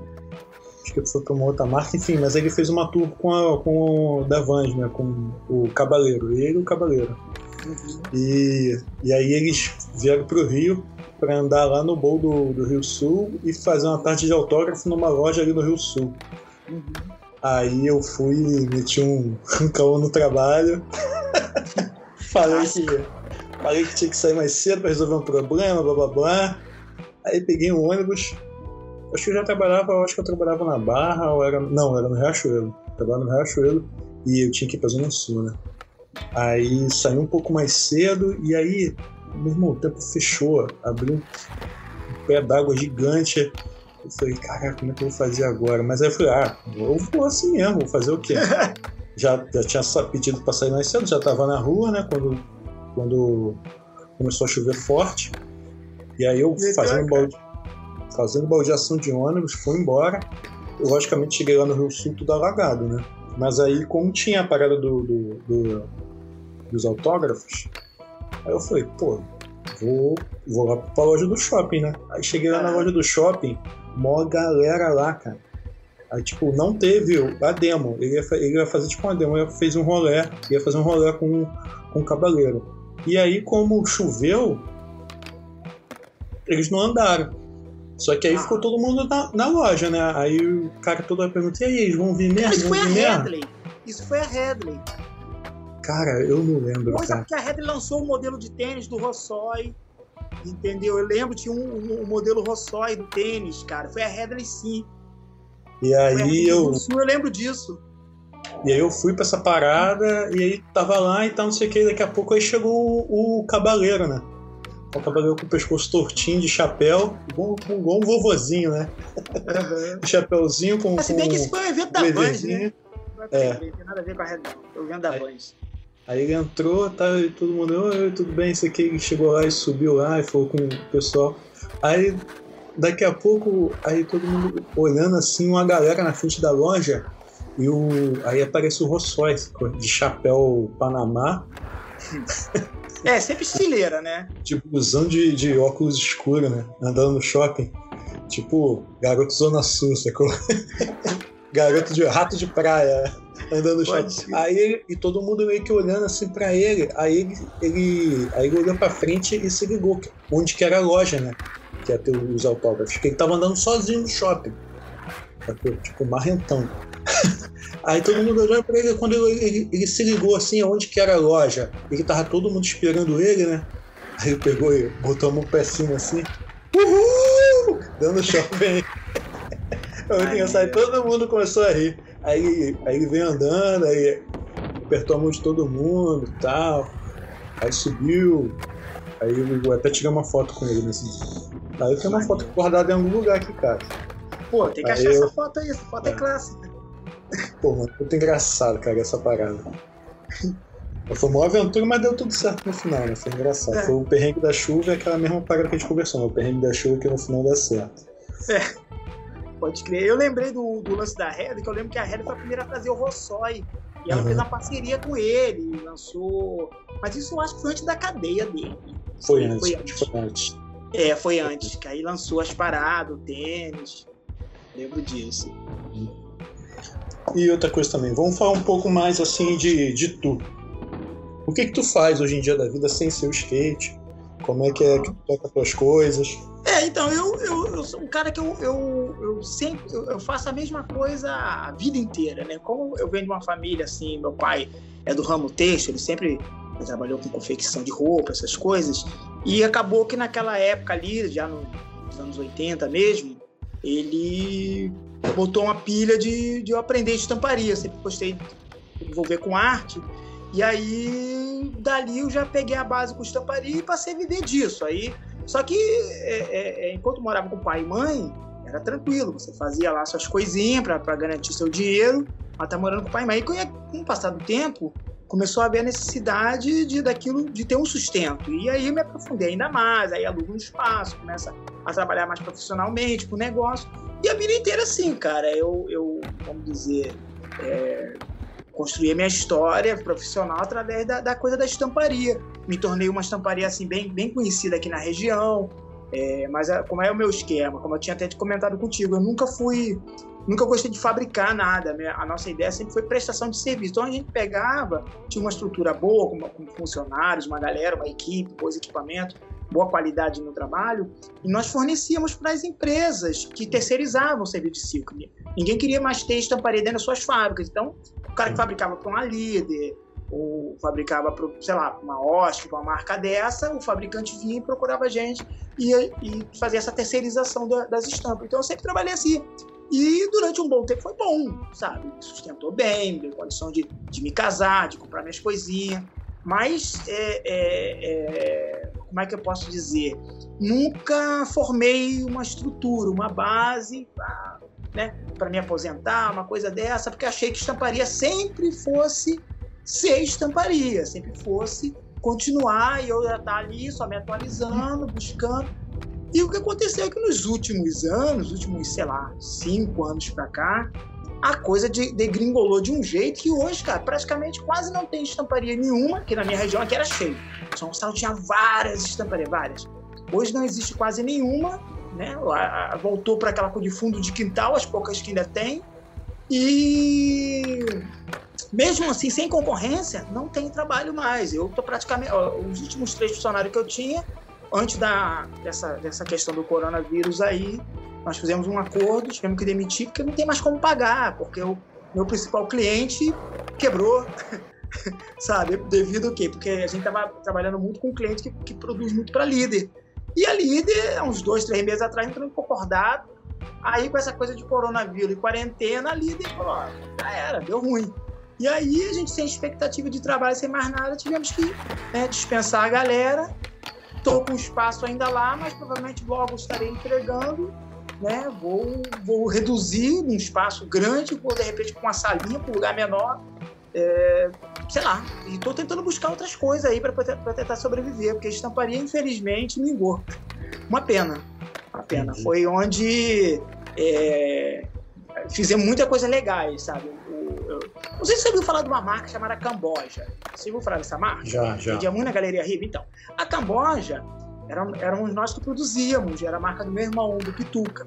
pra uma outra marca, enfim, mas ele fez uma tour com, a, com o da Vans, né? Com o Cabaleiro, ele e o Cabaleiro. Uhum. E, e aí eles vieram pro Rio para andar lá no bowl do, do Rio Sul e fazer uma tarde de autógrafo numa loja ali no Rio Sul. Uhum. Aí eu fui, meti um, calor no trabalho. falei, que, falei que tinha que sair mais cedo para resolver um problema, blá blá blá. Aí peguei um ônibus. Acho que eu já trabalhava, acho que eu trabalhava na Barra, ou era. Não, era no Riachuelo. trabalhava no Riachuelo e eu tinha que ir pra Zona Sul, né? Aí saí um pouco mais cedo e aí, meu irmão, o tempo fechou. Abriu um pé d'água gigante. Eu falei, caraca, como é que eu vou fazer agora? Mas aí eu falei, ah, eu vou assim mesmo, vou fazer o quê? já, já tinha pedido para sair mais cedo, já estava na rua, né? Quando, quando começou a chover forte. E aí eu fazendo, balde, fazendo baldeação de ônibus, fui embora. Eu, logicamente cheguei lá no Rio Sul tudo alagado, né? Mas aí, como tinha a parada do, do, do, dos autógrafos, aí eu falei, pô, vou, vou lá pra loja do shopping, né? Aí cheguei lá na loja do shopping, mó galera lá, cara. Aí, tipo, não teve a demo. Ele ia, ele ia fazer, tipo, uma demo. Ele fez um rolê, ia fazer um rolê com, com o Cabaleiro. E aí, como choveu, eles não andaram. Só que aí ah. ficou todo mundo na, na, loja, né? Aí o cara todo perguntou, e aí, eles vão vir mesmo? Isso foi a Headley. Isso foi a Headley. Cara, eu não lembro. Pois é, porque a Headley lançou o modelo de tênis do Rossói. Entendeu? Eu lembro, tinha um, um, um modelo Rossói do tênis, cara. Foi a Headley sim. E aí eu. Sul, eu lembro disso. E aí eu fui pra essa parada e aí tava lá e tal, não sei o que, daqui a pouco aí chegou o, o cabaleiro, né? O cabaleiro com o pescoço tortinho de chapéu, igual, igual um vovozinho, né? Uhum. Chapeuzinho com. Mas se bem que esse foi um evento da Band, né? É. Não tem nada a ver com a Red Foi o evento da Band. Aí ele entrou, tá, e todo mundo, oi, tudo bem, isso aqui, ele chegou lá e subiu lá e falou com o pessoal. Aí daqui a pouco, aí todo mundo olhando assim, uma galera na frente da loja, e o, aí aparece o Rossói de chapéu Panamá. É, sempre estileira, né? Tipo, usando de, de óculos escuros, né? Andando no shopping. Tipo, garoto Zona Sul, sacou? garoto de rato de praia andando no shopping. Aí e todo mundo meio que olhando assim pra ele. Aí ele, ele, aí ele olhou pra frente e se ligou onde que era a loja, né? que ia ter os autógrafos, que ele tava andando sozinho no shopping. Tipo, marrentão. Aí todo mundo olhando pra ele, quando ele, ele, ele, se ligou assim, aonde que era a loja, e que tava todo mundo esperando ele, né? Aí ele pegou e botou a mão pra cima assim, uhul! Dando shopping. Sair, todo mundo começou a rir. Aí, aí ele veio andando, aí apertou a mão de todo mundo e tal. Aí subiu. Aí eu até tirei uma foto com ele nesse dia. Aí eu tenho uma foto guardada em algum lugar aqui, cara. Pô, tem que achar eu... essa foto aí, essa foto é, é clássica. Pô, mano, muito engraçado, cara, essa parada. Foi uma aventura, mas deu tudo certo no final, né? Foi engraçado. É. Foi o perrengue da chuva e aquela mesma parada que a gente conversou, né? O perrengue da chuva que no final deu certo. É. Pode crer. Eu lembrei do, do lance da Red, que eu lembro que a Red foi a primeira a trazer o Rossói. E ela uhum. fez uma parceria com ele, lançou. Mas isso eu acho que foi antes da cadeia dele. Foi. Foi antes. Foi antes. É, foi antes, que aí lançou as paradas, o tênis. Lembro disso. E outra coisa também, vamos falar um pouco mais assim de, de tu. O que que tu faz hoje em dia da vida sem ser o skate? Como é que é que tu toca as tuas coisas? É, então, eu, eu, eu, sou um cara que eu, eu, eu sempre eu, eu, faço a mesma coisa a vida inteira, né? Como eu venho de uma família assim, meu pai é do ramo têxtil, ele sempre trabalhou com confecção de roupa, essas coisas, e acabou que naquela época ali, já nos anos 80 mesmo, ele botou uma pilha de, de eu aprender estamparia. Sempre gostei de envolver com arte. E aí, dali eu já peguei a base com estamparia e passei a viver disso. Aí, só que é, é, é enquanto morava com pai e mãe, era tranquilo. Você fazia lá suas coisinhas para garantir seu dinheiro, mas tá morando com pai e mãe. E com o passar do tempo, começou a haver a necessidade de daquilo de ter um sustento. E aí me aprofundei ainda mais, aí alugo um espaço, começa a trabalhar mais profissionalmente com o negócio. E a vida inteira assim, cara, eu, eu vamos dizer, é, construí a minha história profissional através da, da, coisa da estamparia. Me tornei uma estamparia assim bem, bem conhecida aqui na região. É, mas a, como é o meu esquema, como eu tinha até comentado contigo, eu nunca fui nunca gostei de fabricar nada. Né? A nossa ideia sempre foi prestação de serviço. Então a gente pegava, tinha uma estrutura boa, com, com funcionários, uma galera, uma equipe, bons equipamentos, boa qualidade no trabalho, e nós fornecíamos para as empresas que terceirizavam o serviço de ciclo. Ninguém queria mais ter estamparia dentro das suas fábricas. Então, o cara que fabricava para uma líder, ou fabricava para, sei lá, uma OSC, uma marca dessa, o fabricante vinha e procurava a gente e, e fazia essa terceirização da, das estampas. Então, eu sempre trabalhei assim. E durante um bom tempo foi bom, sabe? Me sustentou bem, me deu condição de, de me casar, de comprar minhas coisinhas. Mas, é, é, é, como é que eu posso dizer? Nunca formei uma estrutura, uma base para né, me aposentar, uma coisa dessa, porque achei que estamparia sempre fosse ser estamparia, sempre fosse continuar e eu já estar tá ali só me atualizando, buscando. E o que aconteceu é que nos últimos anos, últimos, sei lá, cinco anos para cá, a coisa de, degringolou de um jeito que hoje, cara, praticamente quase não tem estamparia nenhuma, que na minha região aqui era cheio. São Gonçalo tinha várias estamparias, várias. Hoje não existe quase nenhuma, né? Voltou para aquela coisa de fundo de quintal, as poucas que ainda tem. E mesmo assim, sem concorrência, não tem trabalho mais. Eu tô praticamente. Ó, os últimos três funcionários que eu tinha, antes da, dessa, dessa questão do coronavírus aí, nós fizemos um acordo, tivemos que demitir, porque não tem mais como pagar, porque o meu principal cliente quebrou, sabe? Devido ao quê? Porque a gente estava trabalhando muito com um cliente que, que produz muito para líder. E a líder, uns dois, três meses atrás, entrou em concordado. Aí, com essa coisa de coronavírus e quarentena, a líder falou: ó, já era, deu ruim. E aí, a gente, sem expectativa de trabalho, sem mais nada, tivemos que né, dispensar a galera Estou com espaço ainda lá, mas provavelmente logo estarei entregando. Né? Vou, vou reduzir um espaço grande, vou de repente com uma salinha para um lugar menor. É, sei lá, e estou tentando buscar outras coisas aí para tentar sobreviver, porque a estamparia, infelizmente, mingou. Uma pena. Uma pena. Foi onde é, fizemos muita coisa legais, sabe? Eu, não sei se você ouviu falar de uma marca chamada Camboja. Você ouviu falar dessa marca? Já, já. Vendia muito na Galeria Riva. Então, a Camboja eram, éramos nós que produzíamos, era a marca do meu irmão, do Pituca.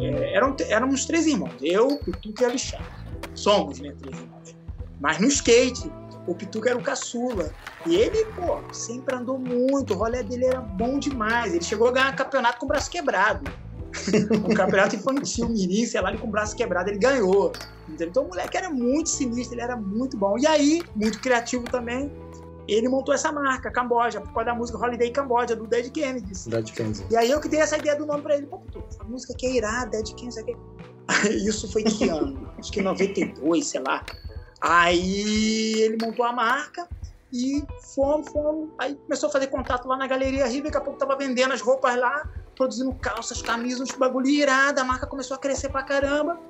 É, eram, éramos três irmãos, eu, Pituca e Alexandre. Somos, né, três irmãos. Mas no skate, o Pituca era o caçula. E ele, pô, sempre andou muito, o rolê dele era bom demais. Ele chegou a ganhar campeonato com o braço quebrado um campeonato infantil, mirim, sei lá, ele com o braço quebrado, ele ganhou. Então o moleque era muito sinistro, ele era muito bom. E aí, muito criativo também, ele montou essa marca, Camboja, por causa da música Holiday Camboja, do Dead Kennedy. Dead Kennedy. E aí eu que dei essa ideia do nome pra ele. Pô, essa música aqui é irada, Dead Kennedy, aqui. Isso foi que ano? Acho que em 92, sei lá. Aí ele montou a marca e fomos, fomos. Aí começou a fazer contato lá na Galeria Rio, daqui a pouco tava vendendo as roupas lá produzindo calças, camisas, uns bagulho irado, a marca começou a crescer pra caramba.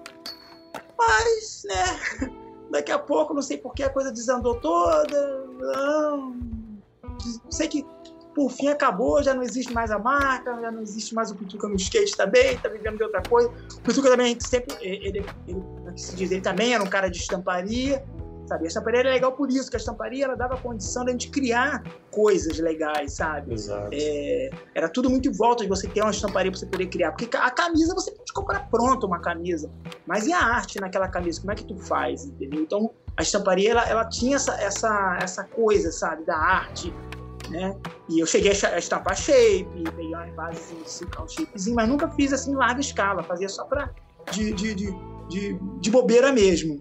Mas, né, daqui a pouco, não sei por que a coisa desandou toda. Não, sei que por fim acabou, já não existe mais a marca, já não existe mais o Pituca no skate também, tá vivendo de outra coisa. O Pituca também sempre, ele, ele, ele, é se diz, ele também era um cara de estamparia, sabe? A estamparia era legal por isso, que a estamparia ela dava condição de a gente criar coisas legais, sabe? Exato. É, era tudo muito em volta de você ter uma estamparia para você poder criar, porque a camisa você pode comprar pronta uma camisa, mas e a arte naquela camisa? Como é que tu faz, entendeu? Então a estamparia ela, ela tinha essa, essa, essa coisa, sabe, da arte né? E eu cheguei a estampar shape, peguei umas bases de um shapezinho, mas nunca fiz assim em larga escala, fazia só pra de, de, de, de, de bobeira mesmo.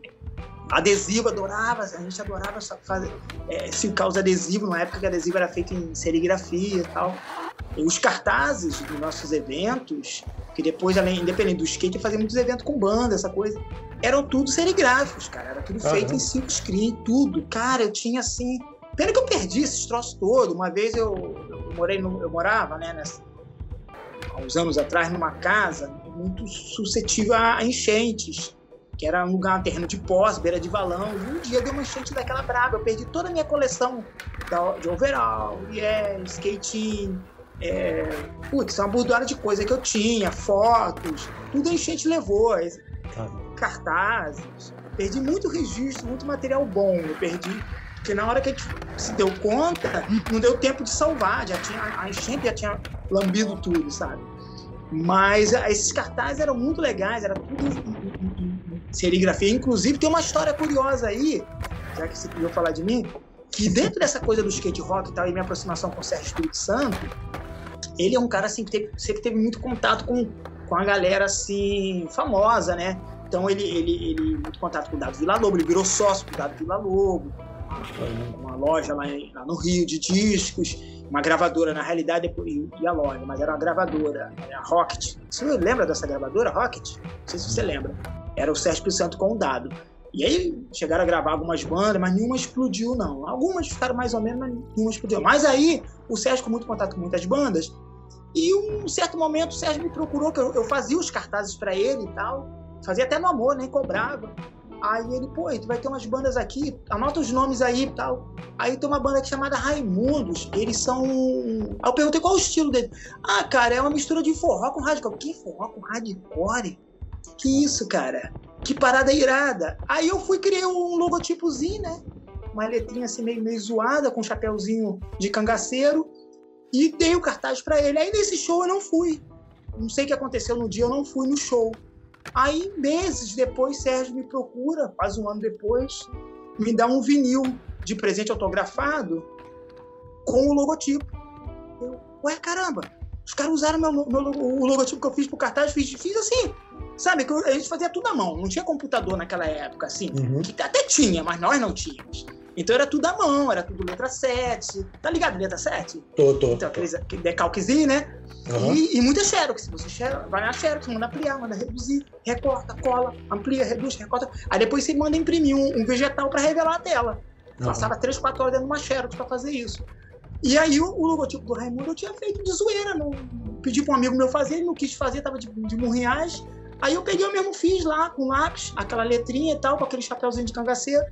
Adesivo, adorava, a gente adorava fazer, é, silcar os adesivos, na época que adesivo era feito em serigrafia e tal. E os cartazes dos nossos eventos, que depois, além, independente do skate, fazia muitos eventos com banda, essa coisa, eram tudo serigráficos, cara, era tudo feito em silk screen, tudo. Cara, eu tinha assim. Pena que eu perdi esses troços todos. Uma vez eu, eu morei no, eu morava, né, nessa, há uns anos atrás, numa casa muito suscetível a enchentes que era um lugar, um terreno de pós, beira de valão, e um dia deu uma enchente daquela brava. Eu perdi toda a minha coleção de overall, yeah, skating, é, putz, uma burdoada de coisa que eu tinha, fotos, tudo a enchente levou, cartazes. Perdi muito registro, muito material bom. Eu perdi, porque na hora que a gente se deu conta, não deu tempo de salvar, já tinha, a enchente já tinha lambido tudo, sabe? Mas esses cartazes eram muito legais, era tudo serigrafia. Inclusive, tem uma história curiosa aí, já que você queria falar de mim, que dentro dessa coisa do skate rock e tal, e minha aproximação com o Sérgio Espírito Santo, ele é um cara assim que teve, sempre teve muito contato com, com a galera assim famosa, né? Então ele, ele, ele muito contato com o Dado Vila Lobo, ele virou sócio do Dado Vila Lobo, uma loja lá, em, lá, no Rio de discos, uma gravadora, na realidade, e a loja, mas era uma gravadora, a Rocket. Você lembra dessa gravadora, Rocket? Não sei se você lembra era o Sérgio Santo com o dado. E aí chegaram a gravar algumas bandas, mas nenhuma explodiu, não. Algumas ficaram mais ou menos, mas nenhuma explodiu. Mas aí o Sérgio com muito contato com muitas bandas, e um certo momento o Sérgio me procurou, que eu, eu fazia os cartazes para ele e tal, fazia até no amor, nem cobrava. Aí ele, pô, tu vai ter umas bandas aqui, anota os nomes aí e tal. Aí tem uma banda aqui chamada Raimundos, eles são. Aí eu perguntei qual o estilo dele. Ah, cara, é uma mistura de forró com hardcore. Que forró com hardcore? Que isso, cara? Que parada irada. Aí eu fui criar um logotipozinho, né? Uma letrinha assim meio, meio zoada, com um chapéuzinho de cangaceiro. E dei o cartaz para ele. Aí nesse show eu não fui. Não sei o que aconteceu no dia, eu não fui no show. Aí, meses depois, Sérgio me procura, quase um ano depois, me dá um vinil de presente autografado com o logotipo. Eu, ué, caramba, os caras usaram meu, meu, o logotipo que eu fiz pro cartaz, fiz, fiz assim. Sabe, que a gente fazia tudo à mão, não tinha computador naquela época, assim. Uhum. Que até tinha, mas nós não tínhamos. Então era tudo à mão, era tudo letra 7. Tá ligado, letra 7? Tô, tô. Então, aqueles decalquezinho, né? Uhum. E, e muita xerox. Você xerox, vai na xerox, manda ampliar, manda reduzir, recorta, cola, amplia, reduz, recorta. Aí depois você manda imprimir um, um vegetal para revelar a tela. Uhum. Passava 3, 4 horas dentro de uma xerox para fazer isso. E aí o, o, logotipo do Raimundo eu tinha feito de zoeira. Não, pedi para um amigo meu fazer, ele não quis fazer, tava de, de murriagem. Aí eu peguei, eu mesmo fiz lá com lápis, aquela letrinha e tal, com aquele chapéuzinho de cangaceiro.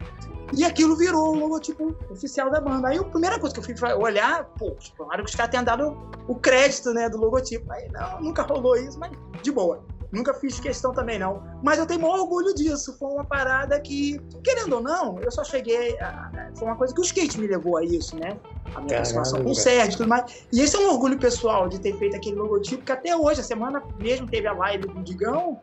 E aquilo virou o logotipo oficial da banda. Aí a primeira coisa que eu fui olhar, pô, claro que os caras tenham dado o crédito, né, do logotipo. Aí não, nunca rolou isso, mas de boa. Nunca fiz questão também, não. Mas eu tenho maior orgulho disso. Foi uma parada que, querendo ou não, eu só cheguei. A, foi uma coisa que o skate me levou a isso, né? A minha aproximação com o Sérgio e tudo mais. E esse é um orgulho pessoal de ter feito aquele logotipo, que até hoje, a semana mesmo teve a live do Digão.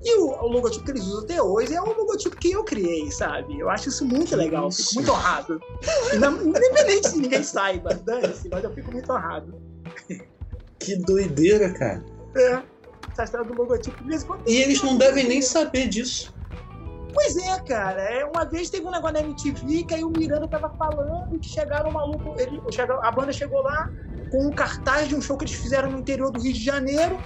E o, o, logotipo que eles usam até hoje é o logotipo que eu criei, sabe? Eu acho isso muito legal, fico muito honrado. Independente se ninguém saiba, dane-se, mas eu fico muito honrado. Que doideira, cara. É essa história do logotipo mesmo. E eles não devem nem saber disso. Pois é, cara. É, uma vez teve um negócio na MTV que aí o Miranda tava falando que chegaram um maluco. Ele, a banda chegou lá com um cartaz de um show que eles fizeram no interior do Rio de Janeiro,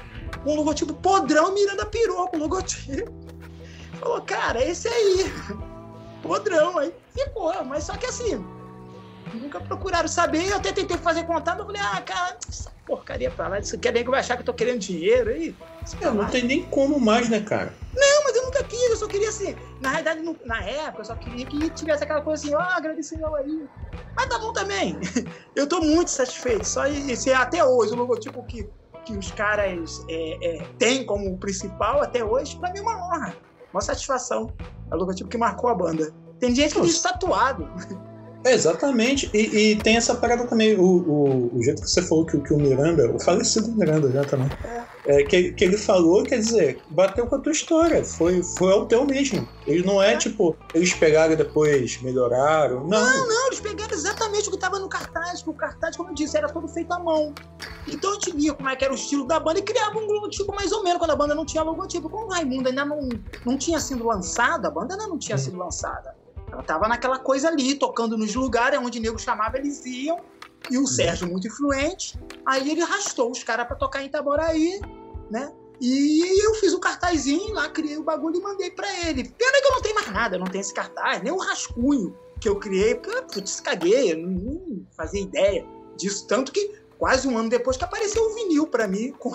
com um logotipo podrão, Miranda pirou com o logotipo. Falou, cara, esse aí. Podrão. Aí ficou, mas só que assim, nunca procuraram saber. Eu até tentei fazer contato, eu falei, ah, cara, essa porcaria pra lá, isso quer nem que vai achar que eu tô querendo dinheiro aí. É, não tem nem como mais, né, cara? Não, mas eu nunca quis, eu só queria assim. Na realidade, na época, eu só queria que tivesse aquela coisa assim, ó, oh, agradecimento aí. Mas tá bom também. eu tô muito satisfeito. Só esse é até hoje, o logotipo que, que os caras é, é, têm como principal até hoje, pra mim é uma honra. Uma satisfação. É o logotipo que marcou a banda. Tem gente que diz tatuado. exatamente. E, e, tem essa parada também, o, o, o, jeito que você falou que, que o Miranda, o falecido Miranda já também. É que, que ele falou, quer dizer, bateu com a tua história. Foi, foi ao teu mesmo. Ele não é, é. tipo, eles pegaram e depois melhoraram. Não. não, não, eles pegaram exatamente o que estava no cartaz. O cartaz, como eu disse, era todo feito à mão. Então a gente via como é que era o estilo da banda e criava um logotipo mais ou menos quando a banda não tinha logotipo. Como o Raimundo ainda não, não tinha sido lançada, a banda ainda não tinha hum. sido lançada. Ela tava naquela coisa ali, tocando nos lugares onde o nego chamava, eles iam e o Sérgio, muito influente, aí ele arrastou os caras para tocar em Itaboraí, né? E eu fiz o um cartazinho lá, criei o bagulho e mandei para ele. Pena que eu não tenho mais nada, não tenho esse cartaz, nem o rascunho que eu criei, porque eu putz, caguei, eu não fazia ideia disso. Tanto que quase um ano depois que apareceu o vinil para mim com,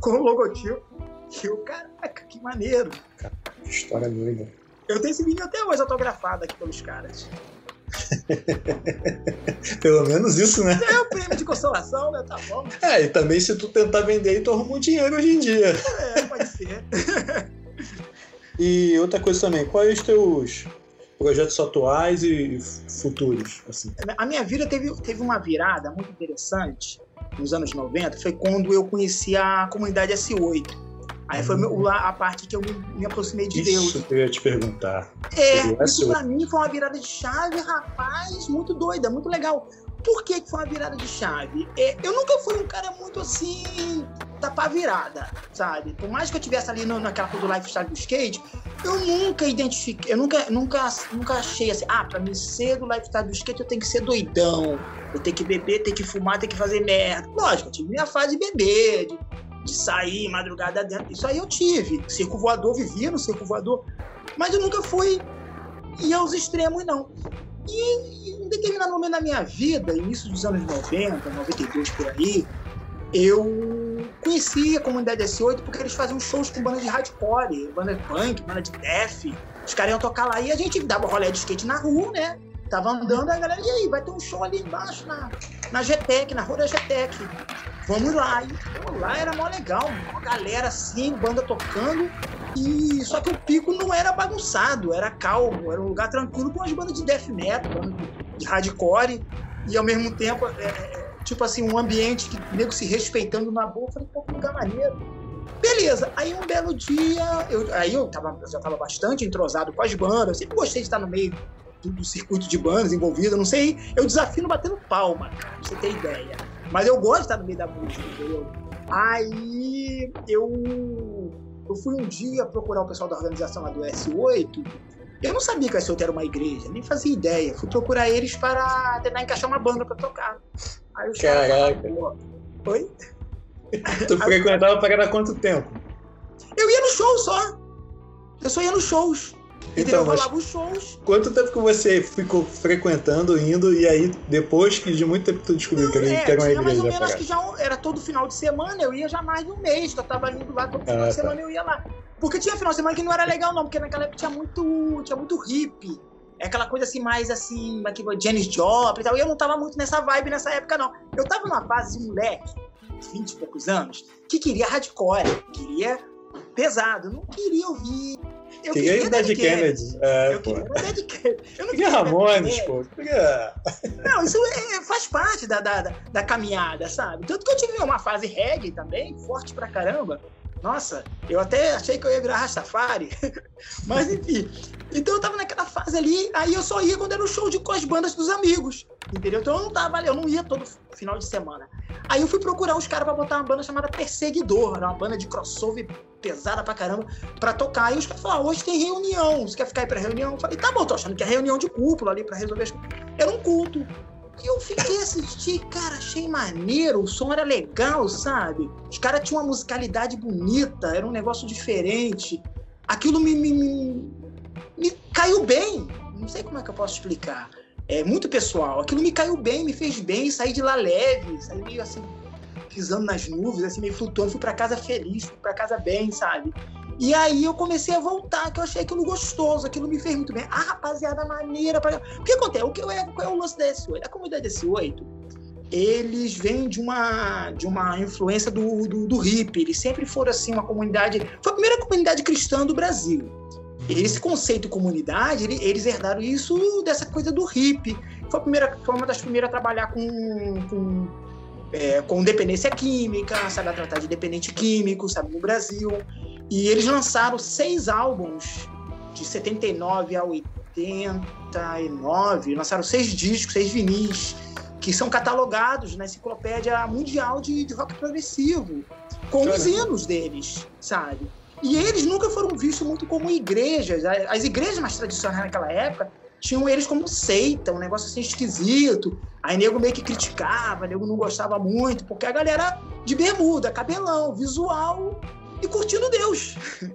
com o logotipo. E eu, caraca, que maneiro. Que história doida. Eu tenho esse vinil até hoje autografado aqui pelos caras. Pelo menos isso, né? É o prêmio de consolação, né? Tá bom. É, e também se tu tentar vender aí, tu arruma um dinheiro hoje em dia. É, pode ser. e outra coisa também, quais os teus projetos atuais e futuros? Assim? A minha vida teve, teve uma virada muito interessante nos anos 90, foi quando eu conheci a comunidade S8 Aí foi a parte que eu me, me aproximei de isso Deus. Isso que eu ia te perguntar. É, isso pra mim foi uma virada de chave, rapaz, muito doida, muito legal. Por que, que foi uma virada de chave? É, eu nunca fui um cara muito assim, tapar virada, sabe? Por mais que eu tivesse ali no, naquela coisa do lifestyle do skate, eu nunca identifiquei, eu nunca, nunca, nunca achei assim, ah, pra mim ser do lifestyle do skate eu tenho que ser doidão, eu tenho que beber, tenho que fumar, tenho que fazer merda. Lógico, eu tive minha fase de beber, de de sair madrugada dentro. Isso aí eu tive. Circo voador, vivia no circo voador. Mas eu nunca fui ir aos extremos, não. E em determinado momento da minha vida, início dos anos 90, 92 por aí, eu conheci a comunidade S8 porque eles faziam shows com banda de hardcore, banda de punk, banda de death. Os caras iam tocar lá e a gente dava rolê de skate na rua, né? Tava andando, a galera, e aí, vai ter um show ali embaixo na, na GTEC, na rua da GTEC. Vamos lá. E pô, lá era mó legal, uma galera assim, banda tocando. E só que o pico não era bagunçado, era calmo, era um lugar tranquilo com as bandas de death metal, de hardcore, e ao mesmo tempo, é, é, tipo assim, um ambiente que nego se respeitando na boa. Eu falei, pô, que lugar maneiro. Beleza, aí um belo dia, eu, aí eu, tava, eu já tava bastante entrosado com as bandas, eu sempre gostei de estar no meio do, do circuito de bandas envolvido, não sei, eu desafio batendo palma, cara, pra você ter ideia. Mas eu gosto de estar no meio da música, entendeu? Aí eu, eu fui um dia procurar o pessoal da organização lá do S8. Eu não sabia que o S8 era uma igreja, nem fazia ideia. Fui procurar eles para tentar encaixar uma banda para tocar. Aí os Caraca. Oi? Tu frequentava para cada quanto tempo? Eu ia no show só. Eu só ia nos shows. Então, mas os shows. Quanto tempo que você ficou frequentando, indo, e aí depois que de muito tempo tu descobriu não, que, era, é, que era uma igreja? Mais ou menos que já era todo final de semana, eu ia já mais de um mês, eu tava indo lá todo final ah, de tá. semana eu ia lá. Porque tinha final de semana que não era legal, não, porque naquela época tinha muito, tinha muito hippie. É aquela coisa assim, mais assim, aqui, Janis Joplin e tal. E eu não tava muito nessa vibe nessa época, não. Eu tava numa fase de moleque, 20 e poucos anos, que queria hardcore, queria pesado, não queria ouvir eu queria, queria Dead Kennedy. Kennedy. É, eu pô. queria Dead Kennedy. Eu não queria, Ramones, pô. Queria... Não, isso é, faz parte da, da, da, caminhada, sabe? Tanto que eu tive uma fase reggae também, forte pra caramba. Nossa, eu até achei que eu ia virar Rastafari. Mas enfim. Então eu tava naquela fase ali, aí eu só ia quando era o show de, com as bandas dos amigos. Entendeu? Então eu não tava eu não ia todo final de semana. Aí eu fui procurar os caras pra botar uma banda chamada Perseguidor, era uma banda de crossover pesada pra caramba, pra tocar. E os caras falaram, ah, hoje tem reunião, você quer ficar aí pra reunião? Eu falei, tá bom, tô achando que é reunião de cúpula ali pra resolver as coisas. Era um culto. Eu fiquei assistir, cara, achei maneiro, o som era legal, sabe? Os caras tinham uma musicalidade bonita, era um negócio diferente. Aquilo me, me, me, me caiu bem. Não sei como é que eu posso explicar. É muito pessoal. Aquilo me caiu bem, me fez bem, saí de lá leve, saí meio assim, pisando nas nuvens, assim, meio flutuando, fui para casa feliz, fui para casa bem, sabe? E aí eu comecei a voltar, que eu achei aquilo gostoso, aquilo me fez muito bem. Ah, rapaziada, maneira. Pra... O que acontece? O que é, qual é o lance da S8? A comunidade S8, eles vêm de uma, de uma influência do, do, do hip. Eles sempre foram assim, uma comunidade. Foi a primeira comunidade cristã do Brasil. Esse conceito de comunidade, eles herdaram isso dessa coisa do hip. Foi, a primeira, foi uma das primeiras a trabalhar com, com é, com dependência química, sabe, a tratar de dependente químico, sabe, no Brasil. E eles lançaram seis álbuns de 79 a 89, lançaram seis discos, seis vinis, que são catalogados na enciclopédia mundial de, de rock progressivo, com os hinos deles, sabe? E eles nunca foram vistos muito como igrejas. As igrejas mais tradicionais naquela época tinham eles como seita, um negócio assim esquisito. Aí nego meio que criticava, nego não gostava muito, porque a galera de bermuda, cabelão, visual e curtindo Deus.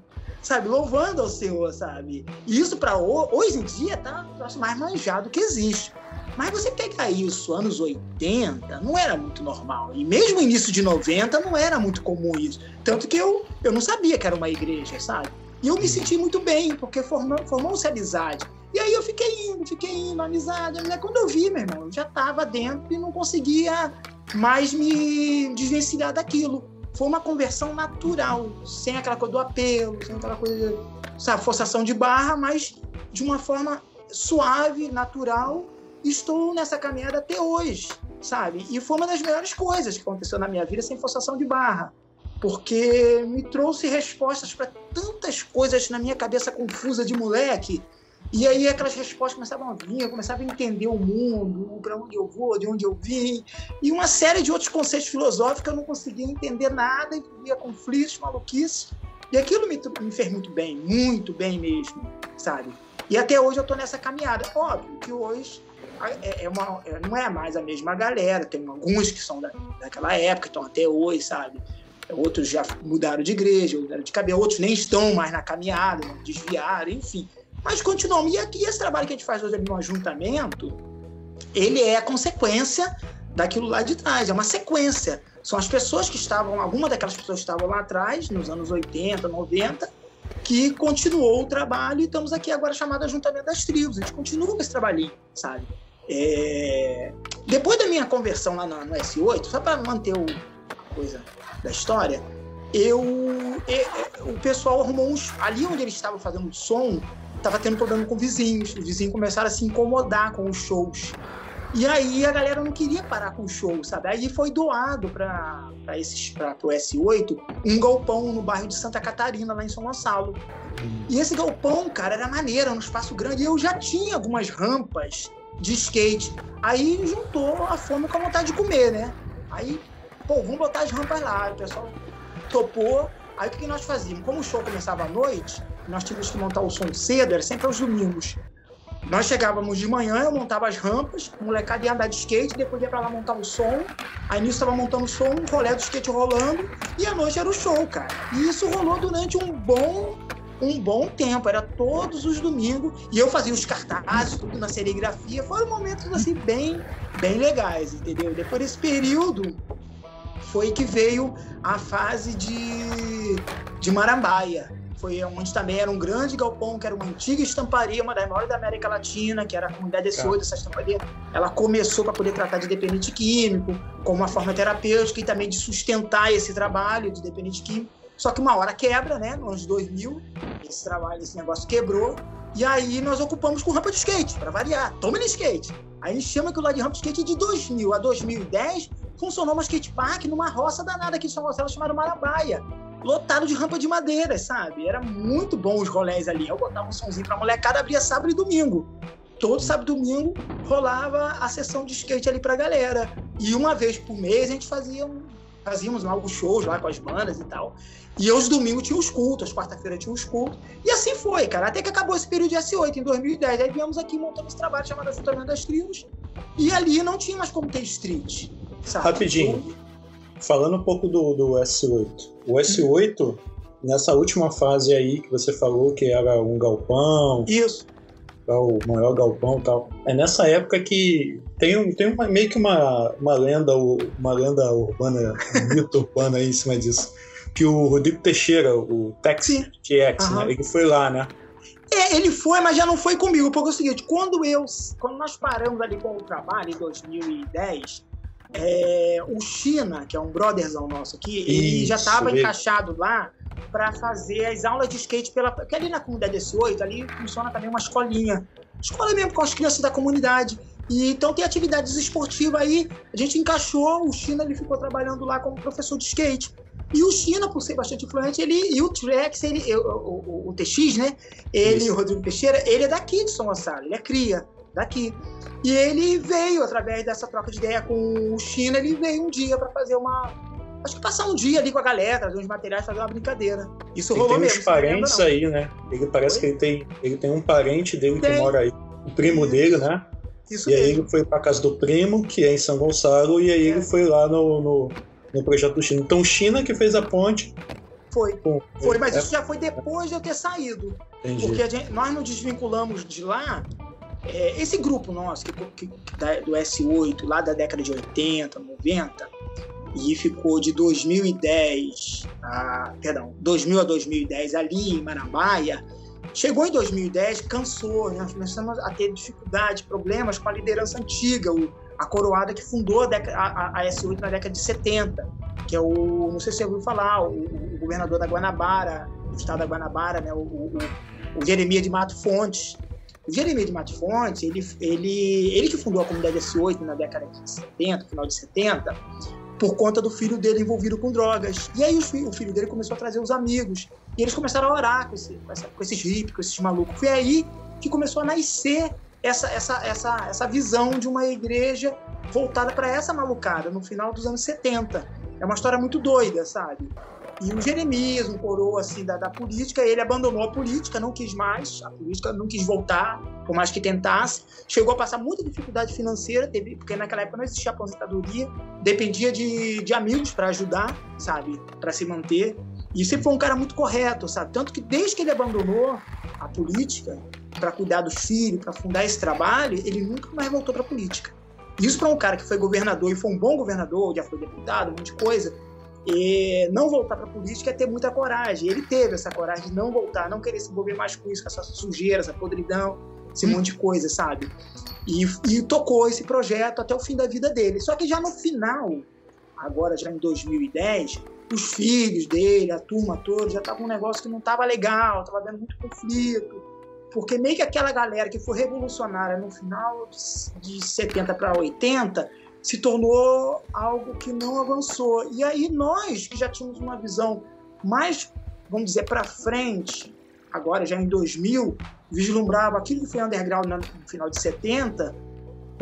sabe, louvando ao Senhor, sabe? E isso para hoje em dia tá o mais manjado que existe. Mas você pegar isso, anos 80, não era muito normal. E mesmo início de 90 não era muito comum isso. Tanto que eu, eu não sabia que era uma igreja, sabe? E eu me senti muito bem, porque formou-se formou amizade. E aí eu fiquei indo, fiquei indo, amizade. Né? Quando eu vi, meu irmão, eu já estava dentro e não conseguia mais me desvencilhar daquilo. Foi uma conversão natural, sem aquela coisa do apelo, sem aquela coisa, sabe, forçação de barra, mas de uma forma suave, natural estou nessa caminhada até hoje, sabe? E foi uma das melhores coisas que aconteceu na minha vida sem forçação de barra, porque me trouxe respostas para tantas coisas na minha cabeça confusa de moleque. E aí aquelas respostas começavam a vir, eu começava a entender o mundo, para onde eu vou, de onde eu vim, e uma série de outros conceitos filosóficos eu não conseguia entender nada, e vivia conflitos, maluquices. E aquilo me, me fez muito bem, muito bem mesmo, sabe? E até hoje eu estou nessa caminhada. Óbvio que hoje é, é uma, é, não é mais a mesma galera, tem alguns que são da, daquela época, estão até hoje, sabe? Outros já mudaram de igreja, mudaram de cabelo, outros nem estão mais na caminhada, desviaram, enfim. Mas continuam. E aqui esse trabalho que a gente faz hoje no ajuntamento, ele é a consequência daquilo lá de trás, é uma sequência. São as pessoas que estavam, alguma daquelas pessoas que estavam lá atrás, nos anos 80, 90, que continuou o trabalho e estamos aqui agora chamado Ajuntamento das Tribos. A gente continua com esse trabalhinho, sabe? É... Depois da minha conversão lá no, no S8, só para manter o, a coisa da história, eu, o pessoal arrumou uns. Ali onde eles estavam fazendo som, estava tendo problema com vizinhos. Os vizinhos começaram a se incomodar com os shows. E aí a galera não queria parar com o show, sabe? Aí foi doado para o S8 um galpão no bairro de Santa Catarina, lá em São Gonçalo. E esse galpão, cara, era maneiro, era um espaço grande. E eu já tinha algumas rampas de skate. Aí juntou a fome com a vontade de comer, né? Aí, pô, vamos botar as rampas lá. O pessoal topou. Aí o que nós fazíamos? Como o show começava à noite, nós tínhamos que montar o som cedo, era sempre aos domingos. Nós chegávamos de manhã, eu montava as rampas, o molecada ia andar de skate, depois ia pra lá montar o som. Aí nisso tava montando o som, um rolê do skate rolando, e à noite era o show, cara. E isso rolou durante um bom um bom tempo, era todos os domingos, e eu fazia os cartazes, tudo na serigrafia, foram momentos assim bem, bem legais, entendeu? Depois desse período foi que veio a fase de, de Marambaia, foi onde também era um grande galpão, que era uma antiga estamparia, uma das maiores da América Latina, que era a comunidade S8, tá. essa estamparia, ela começou para poder tratar de dependente químico, como uma forma terapêutica e também de sustentar esse trabalho de dependente químico. Só que uma hora quebra, né? Nos anos 2000, esse trabalho, esse negócio quebrou. E aí nós ocupamos com rampa de skate, para variar. Toma no skate. Aí a gente chama aquilo lá de rampa de skate de 2000 a 2010. Funcionou uma skate park numa roça danada aqui em São Gonçalo chamada Marabaia. Lotado de rampa de madeira, sabe? Era muito bom os rolés ali. Eu botava um somzinho pra molecada, abria sábado e domingo. Todo sábado e domingo rolava a sessão de skate ali pra galera. E uma vez por mês a gente fazia um, fazíamos alguns shows lá com as bandas e tal. E aos domingos tinha os cultos, às quarta-feira tinha os cultos. E assim foi, cara. Até que acabou esse período de S8, em 2010. Aí viemos aqui montando esse trabalho chamado Ajuntamento das Tribos. E ali não tinha mais como ter street. Sabe? Rapidinho. Falando um pouco do, do S8. O S8, nessa última fase aí que você falou que era um galpão. Isso. O maior galpão e tal. É nessa época que tem, um, tem uma, meio que uma, uma lenda, uma lenda urbana, mito urbano aí em cima disso que o Rodrigo Teixeira, o Tex TX, né? Ele foi lá, né? É, ele foi, mas já não foi comigo, porque é o seguinte, quando eu, quando nós paramos ali com o trabalho em 2010, é, o China, que é um brotherzão nosso aqui, Isso, ele já estava encaixado lá para fazer as aulas de skate pela. Porque ali na comunidade S8, ali funciona também uma escolinha. Escola mesmo com as crianças da comunidade. E, então tem atividades esportivas aí. A gente encaixou, o China ele ficou trabalhando lá como professor de skate. E o China, por ser bastante influente, ele, e o Trex, ele, o, o, o, TX, né? Ele, Isso. o Rodrigo Teixeira, ele é daqui de São Gonçalo, ele é cria daqui. E ele veio, através dessa troca de ideia com o China, ele veio um dia para fazer uma. Acho que passar um dia ali com a galera, trazer uns materiais, fazer uma brincadeira. Isso ele rolou tem mesmo. uns parentes aí, né? Ele parece Oi? que ele tem, ele tem um parente dele tem. que mora aí, o primo dele, né? Isso e mesmo. aí ele foi para casa do primo, que é em São Gonçalo, e aí é. ele foi lá no, no, no, projeto do China. Então, China que fez a ponte. Foi. Foi, mas é. isso já foi depois de eu ter saído. Entendi. Porque gente, nós nos desvinculamos de lá é, esse grupo nosso, que, que, da, do S8, lá da década de 80, 90, e ficou de 2010 a, perdão, 2000 a 2010 ali em Marambaia, chegou em 2010, cansou, né? nós começamos a ter dificuldade, problemas com a liderança antiga, o, a coroada que fundou a, a, a, S8 na década de 70, que é o, não sei se você ouviu falar, o, o governador da Guanabara, do estado da Guanabara, né? o, o, o Jeremias de Mato Fontes, Jeremias Fontes, ele, ele, ele que fundou a comunidade S8 na década de 70, final de 70, por conta do filho dele envolvido com drogas. E aí o filho, dele começou a trazer os amigos. E eles começaram a orar com, esse, com esses hippies, com esses malucos. Foi aí que começou a nascer essa, essa, essa, essa visão de uma igreja voltada para essa malucada no final dos anos 70. É uma história muito doida, sabe? E o Jeremias, um coroa assim da, da, política, ele abandonou a política, não quis mais, a política não quis voltar, por mais que tentasse. Chegou a passar muita dificuldade financeira, teve, porque naquela época não existia aposentadoria, dependia de, de amigos para ajudar, sabe, para se manter. E sempre foi um cara muito correto, sabe? Tanto que desde que ele abandonou a política para cuidar dos filhos, para fundar esse trabalho, ele nunca mais voltou para a política. Isso para um cara que foi governador e foi um bom governador, já foi deputado, um monte de coisa, e não voltar para a política é ter muita coragem. Ele teve essa coragem de não voltar, não querer se envolver mais com isso, com essa sujeira, essa podridão, esse monte de coisa, sabe? E, e tocou esse projeto até o fim da vida dele. Só que já no final, agora já em 2010, os filhos dele, a turma toda, já tava um negócio que não tava legal, tava dando muito conflito. Porque meio que aquela galera que foi revolucionária no final de 70 para 80 se tornou algo que não avançou. E aí nós, que já tínhamos uma visão mais, vamos dizer, para frente, agora já em 2000, vislumbrava aquilo que foi underground no final de 70,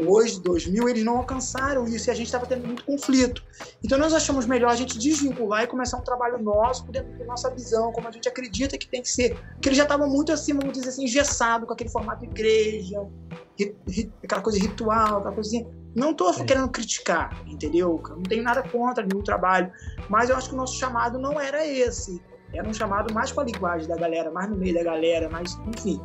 hoje, 2000, eles não alcançaram isso e a gente estava tendo muito conflito. Então nós achamos melhor a gente desvincular e começar um trabalho nosso, dentro da nossa visão, como a gente acredita que tem que ser. Porque eles já estavam muito assim, vamos dizer assim, engessado com aquele formato de igreja, aquela coisa ritual, aquela coisinha. Não estou querendo criticar, entendeu? Não tenho nada contra nenhum trabalho, mas eu acho que o nosso chamado não era esse. Era um chamado mais com a linguagem da galera, mais no meio da galera, mas enfim.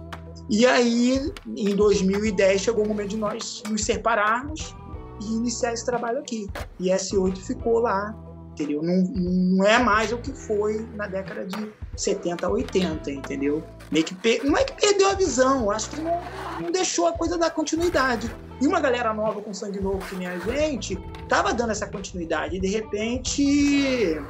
E aí, em 2010, chegou o momento de nós nos separarmos e iniciar esse trabalho aqui. E S8 ficou lá, entendeu? Não, não é mais o que foi na década de 70, 80, entendeu? Meio que per... Não é que perdeu a visão, acho que não, não deixou a coisa dar continuidade. E uma galera nova com sangue novo que nem a gente tava dando essa continuidade e de repente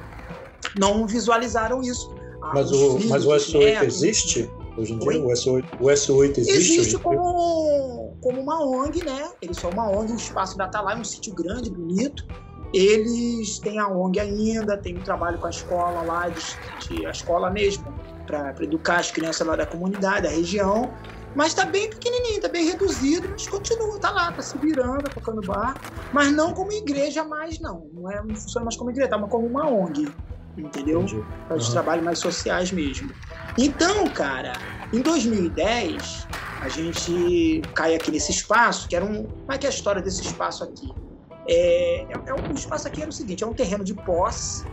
não visualizaram isso. Ah, mas, o, mas o S8 netos, existe? Hoje em dia o S8, o S8 existe? Existe como, como uma ONG, né? Eles são uma ONG, o Espaço da Atalai, é um sítio grande, bonito. Eles têm a ONG ainda, tem um trabalho com a escola lá, de, de a escola mesmo, para educar as crianças lá da comunidade, da região. Mas está bem pequenininho, está bem reduzido, mas continua, está lá, está se virando, tocando bar, mas não como igreja mais, não. Não, é, não funciona mais como igreja, tá como uma ONG, entendeu? Para os uhum. trabalhos mais sociais mesmo. Então, cara, em 2010, a gente cai aqui nesse espaço, que era um. Como é que é a história desse espaço aqui? É, é, é, o espaço aqui era o seguinte: é um terreno de posse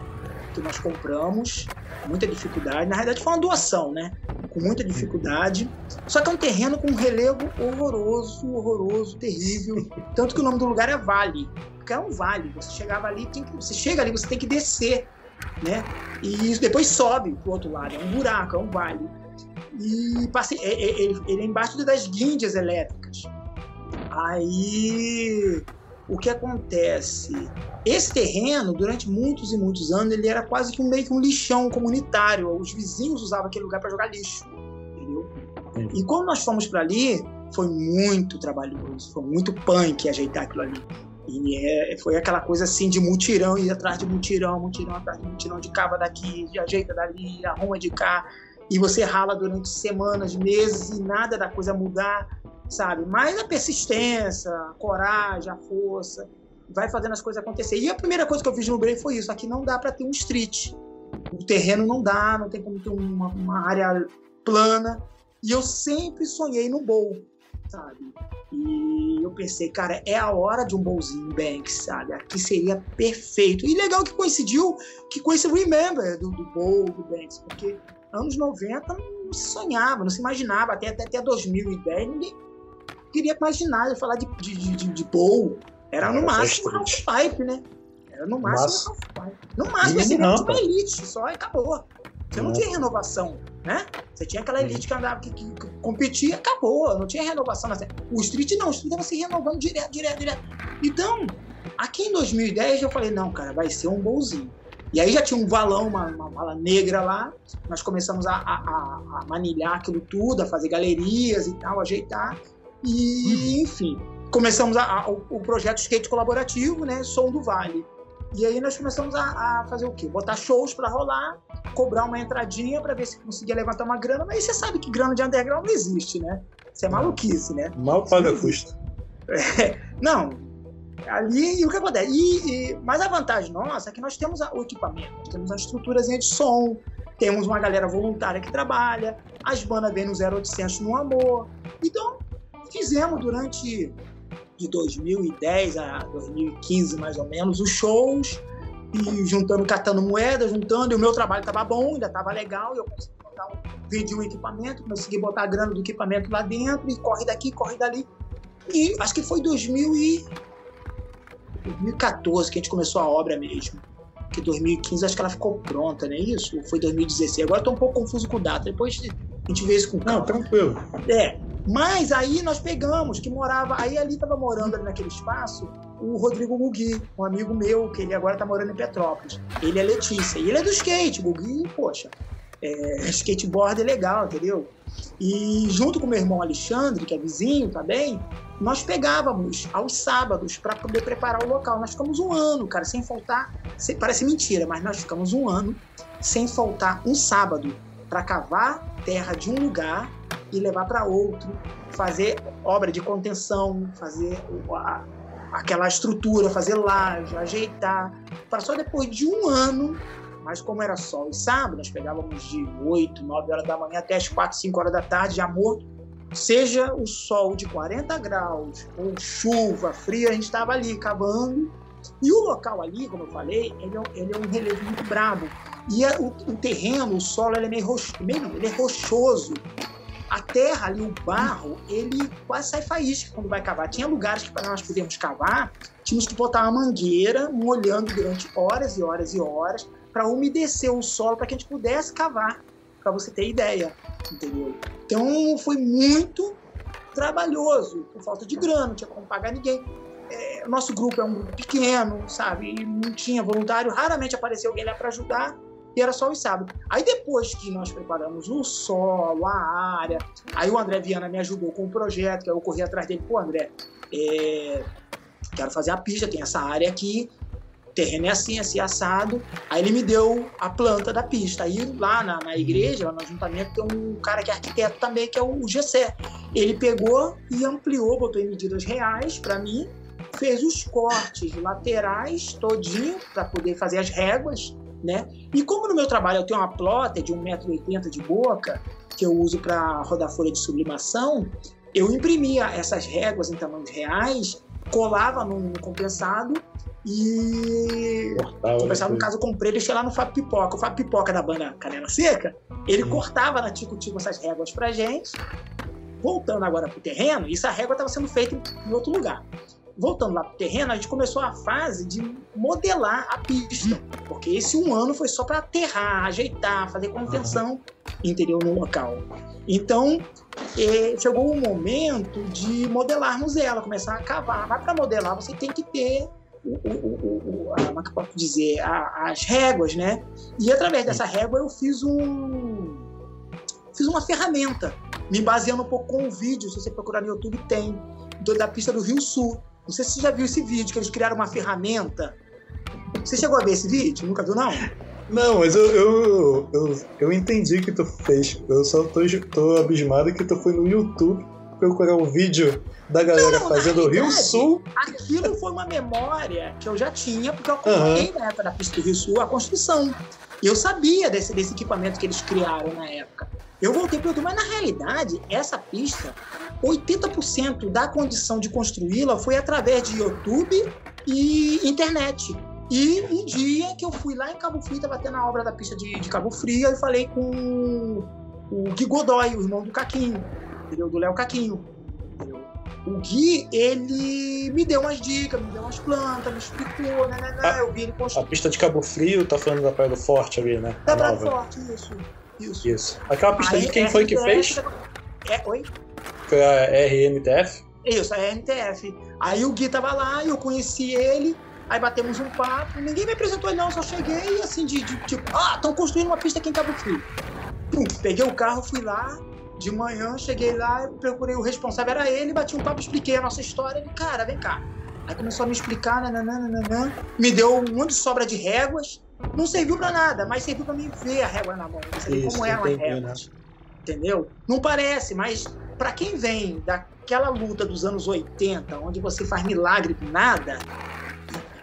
que nós compramos, com muita dificuldade. Na realidade, foi uma doação, né? Com muita dificuldade. Só que é um terreno com um relevo horroroso, horroroso, terrível. Tanto que o nome do lugar é Vale, porque é um vale. Você chegava ali, tem que, você chega ali, você tem que descer, né? E depois sobe pro outro lado. É um buraco, é um vale. E passei, é, é, ele, ele é embaixo das guindas elétricas. Aí o que acontece? Esse terreno, durante muitos e muitos anos, ele era quase que um, meio que um lixão comunitário. Os vizinhos usavam aquele lugar para jogar lixo. Entendeu? E quando nós fomos para ali, foi muito trabalhoso, foi muito punk ajeitar aquilo ali. E é, foi aquela coisa assim de mutirão, ir atrás de mutirão, mutirão atrás de mutirão, de cava daqui, de ajeita dali, arruma de cá. E você rala durante semanas, meses e nada da coisa mudar, sabe? Mas a persistência, a coragem, a força, vai fazendo as coisas acontecer. E a primeira coisa que eu Brave foi isso: aqui não dá para ter um street. O terreno não dá, não tem como ter uma, uma área plana. E eu sempre sonhei no bowl, sabe? E eu pensei, cara, é a hora de um bowlzinho Banks, sabe? Aqui seria perfeito. E legal que coincidiu que com esse Remember do, do bowl do Banks, porque anos 90 não se sonhava, não se imaginava, até, até, até 2010 ninguém queria imaginar de falar de, de, de, de bowl. Era no máximo half pipe, né? Era no máximo half pipe. No máximo, esse era uma elite só e acabou. Você não tinha renovação, né? Você tinha aquela elite que andava, que, que, que competia, acabou. Não tinha renovação. O Street não, o Street estava se renovando direto, direto, direto. Então, aqui em 2010 eu falei, não, cara, vai ser um bolzinho. E aí já tinha um valão, uma, uma mala negra lá. Nós começamos a, a, a, manilhar aquilo tudo, a fazer galerias e tal, ajeitar. E, enfim, começamos a, o, o, projeto Skate Colaborativo, né? Som do Vale. E aí nós começamos a, a fazer o quê? Botar shows para rolar, cobrar uma entradinha para ver se conseguia levantar uma grana, mas você sabe que grana de underground não existe, né? Isso é maluquice, né? Mal paga custo. É, não, ali e o que acontece? E, e, mas a vantagem nossa é que nós temos o equipamento, temos a estruturazinha de som, temos uma galera voluntária que trabalha, as bandas vêm no 0800 no amor. Então, fizemos durante de 2010 a 2015 mais ou menos os shows e juntando, catando moeda, juntando, e o meu trabalho estava bom, ainda estava legal, e eu consegui botar um, vendi um equipamento, consegui botar a grana do equipamento lá dentro, e corre daqui, corre dali. E acho que foi 2000 e... 2014 que a gente começou a obra mesmo. Que 2015 acho que ela ficou pronta, não é isso? Foi 2016? Agora estou um pouco confuso com data. Depois a gente vê isso com calma. Não, tranquilo. É. Mas aí nós pegamos, que morava. Aí ali estava morando ali naquele espaço o Rodrigo Gugui, um amigo meu, que ele agora está morando em Petrópolis. Ele é Letícia. E ele é do skate. Gugui, poxa, é, skateboard é legal, entendeu? E junto com meu irmão Alexandre, que é vizinho também, nós pegávamos aos sábados para poder preparar o local. Nós ficamos um ano, cara, sem faltar. Parece mentira, mas nós ficamos um ano sem faltar um sábado para cavar terra de um lugar e levar para outro, fazer obra de contenção, fazer a, aquela estrutura, fazer laje, ajeitar, para só depois de um ano, mas como era sol e sábado, nós pegávamos de 8, 9 horas da manhã até as 4, 5 horas da tarde, já morto, seja o sol de 40 graus ou chuva, frio, a gente estava ali cavando. E o local ali, como eu falei, ele é, ele é um relevo muito brabo. E a, o, o, terreno, o solo, ele é meio, roxo, meio ele é rochoso a terra ali, o barro, ele quase sai faísca quando vai cavar. Tinha lugares que nós podíamos cavar, tínhamos que botar uma mangueira molhando durante horas e horas e horas para umedecer o solo para que a gente pudesse cavar, para você ter ideia, entendeu? Então foi muito trabalhoso, por falta de grana, não tinha como pagar ninguém. É, nosso grupo é um grupo pequeno, sabe? Não tinha voluntário, raramente apareceu alguém lá para ajudar e era só os sábados. Aí depois que nós preparamos o solo, a área, aí o André Viana me ajudou com o projeto, que eu corri atrás dele, pô, André, é... quero fazer a pista, tem essa área aqui, o terreno é assim, assim, assado. Aí ele me deu a planta da pista. Aí lá na, na igreja, lá no ajuntamento, tem um cara que é arquiteto também, que é o Gessé. Ele pegou e ampliou, botou em medidas reais para mim, fez os cortes laterais todinho para poder fazer as réguas né? E como no meu trabalho eu tenho uma plotter de 1,80m de boca, que eu uso para rodar folha de sublimação, eu imprimia essas réguas em tamanhos reais, colava no, no compensado e cortava compensado, no caso, eu comprei, deixei lá no Fábio Pipoca. O Fábio Pipoca da banda Canela Seca, ele hum. cortava na Tico Tico essas réguas pra gente. Voltando agora pro terreno, isso a régua estava sendo feita em outro lugar voltando lá para o terreno, a gente começou a fase de modelar a pista, porque esse um ano foi só para aterrar, ajeitar, fazer contenção, interior no local. Então, é, chegou o momento de modelarmos ela, começar a cavar. Mas para modelar, você tem que ter o, o, o, a, como é que eu posso dizer, a, as réguas, né? E através dessa régua eu fiz um fiz uma ferramenta me baseando um pouco com o vídeo, se você procurar no YouTube, tem, da pista do Rio Sul. Não sei se você já viu esse vídeo, que eles criaram uma ferramenta. Você chegou a ver esse vídeo? Nunca viu, não? Não, mas eu, eu, eu, eu entendi que tu fez. Eu só tô, tô abismado que tu foi no YouTube procurar um vídeo da galera não, fazendo o Rio Sul. Aquilo foi uma memória que eu já tinha, porque eu acompanhei uhum. na época da pista do Rio Sul a construção. E eu sabia desse, desse equipamento que eles criaram na época. Eu voltei para o YouTube, mas na realidade, essa pista, 80% da condição de construí-la foi através de YouTube e internet. E um dia que eu fui lá em Cabo Frio, estava tendo a obra da pista de, de Cabo Frio, eu falei com o Gui Godoy, o irmão do Caquinho, entendeu? do Léo Caquinho. Entendeu? O Gui, ele me deu umas dicas, me deu umas plantas, me explicou, né, né, né. A, eu vi ele construir. A pista de Cabo Frio, tá falando da Praia do Forte ali, né? Da Praia do Forte, isso. Isso. Isso. Aquela pista de quem foi que fez? É, oi? Foi a RMTF? Isso, a RMTF. Aí o Gui tava lá, eu conheci ele, aí batemos um papo, ninguém me apresentou ele não, só cheguei assim, de, de tipo, ah, estão construindo uma pista aqui em Cabo Frio. Pum, peguei o carro, fui lá, de manhã, cheguei lá, procurei o responsável, era ele, bati um papo, expliquei a nossa história, ele, cara, vem cá. Aí começou a me explicar, nananana, me deu um monte de sobra de réguas, não serviu para nada, mas serviu para mim ver a régua na mão, saber como é uma régua. Né? Entendeu? Não parece, mas para quem vem daquela luta dos anos 80, onde você faz milagre com nada,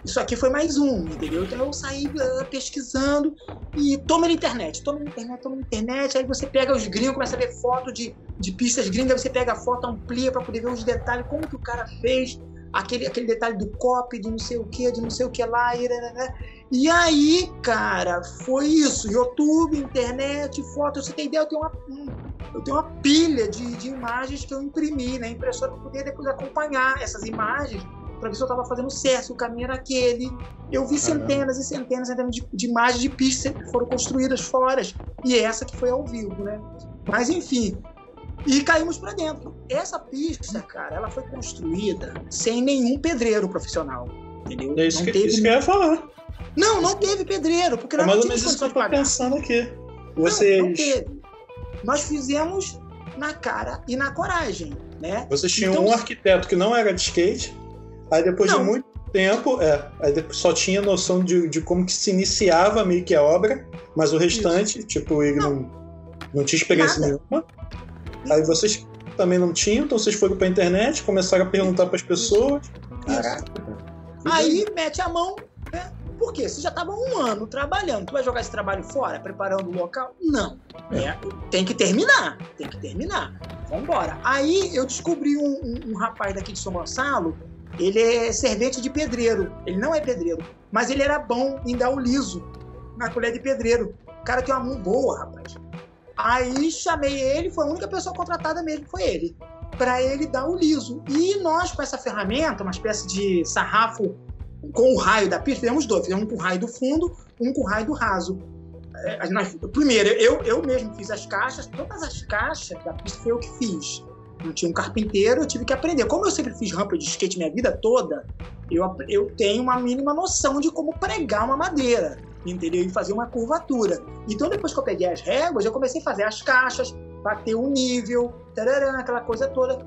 isso aqui foi mais um, entendeu? Então eu saí uh, pesquisando e toma na internet, toma na internet, toma na internet, aí você pega os gringos, começa a ver foto de, de pistas gringas, você pega a foto, amplia para poder ver os detalhes, como que o cara fez, aquele, aquele detalhe do copy, de não sei o que, de não sei o que lá, e, né, e aí, cara, foi isso. YouTube, internet, foto. Você tem ideia? Eu tenho uma, eu tenho uma pilha de, de imagens que eu imprimi na impressora para poder depois acompanhar essas imagens para ver se eu estava fazendo certo, se o caminho era aquele. Eu vi centenas e centenas, centenas de, de imagens de pistas que foram construídas fora. E essa que foi ao vivo, né? Mas enfim, e caímos para dentro. Essa pista, cara, ela foi construída sem nenhum pedreiro profissional. Entendeu? É isso, não que, teve... isso que eu ia falar. Não, não teve pedreiro, porque nós é, não tínhamos condições de pagar. pensando aqui. Vocês... Não, não teve. Nós fizemos na cara e na coragem, né? Vocês tinham então, um arquiteto que não era de skate, aí depois não. de muito tempo, é, aí só tinha noção de, de como que se iniciava meio que a obra, mas o restante, Isso. tipo, ele não, não, tinha experiência Nada. nenhuma. Aí vocês também não tinham, então vocês foram pra internet, começaram a perguntar para as pessoas. Caraca. Aí mete a mão? Por quê? Você já estava um ano trabalhando. Tu vai jogar esse trabalho fora, preparando o local? Não. É, tem que terminar. Tem que terminar. Vambora. Aí eu descobri um, um, um rapaz daqui de São Gonçalo. Ele é servente de pedreiro. Ele não é pedreiro. Mas ele era bom em dar o liso na colher de pedreiro. O cara tem uma mão boa, rapaz. Aí chamei ele, foi a única pessoa contratada mesmo, foi ele, para ele dar o liso. E nós, com essa ferramenta, uma espécie de sarrafo com o raio da pista, fizemos dois, fizemos um com o raio do fundo, um com o raio do raso. É, primeiro, eu, eu mesmo fiz as caixas, todas as caixas da pista foi eu que fiz. Não tinha um carpinteiro, eu tive que aprender. Como eu sempre fiz rampa de skate minha vida toda, eu, eu tenho uma mínima noção de como pregar uma madeira entendeu? E fazer uma curvatura. Então, depois que eu peguei as réguas, eu comecei a fazer as caixas, bater o nível, tarará, aquela coisa toda.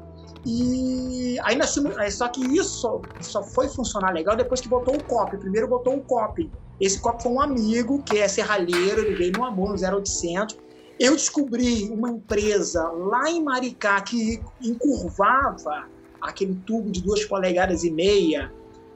E aí nós tínhamos, só que isso só foi funcionar legal depois que botou o copy. Primeiro botou o copy. Esse copy foi um amigo que é serralheiro, ele veio no amor, no 0800. Eu descobri uma empresa lá em Maricá que encurvava aquele tubo de duas polegadas e meia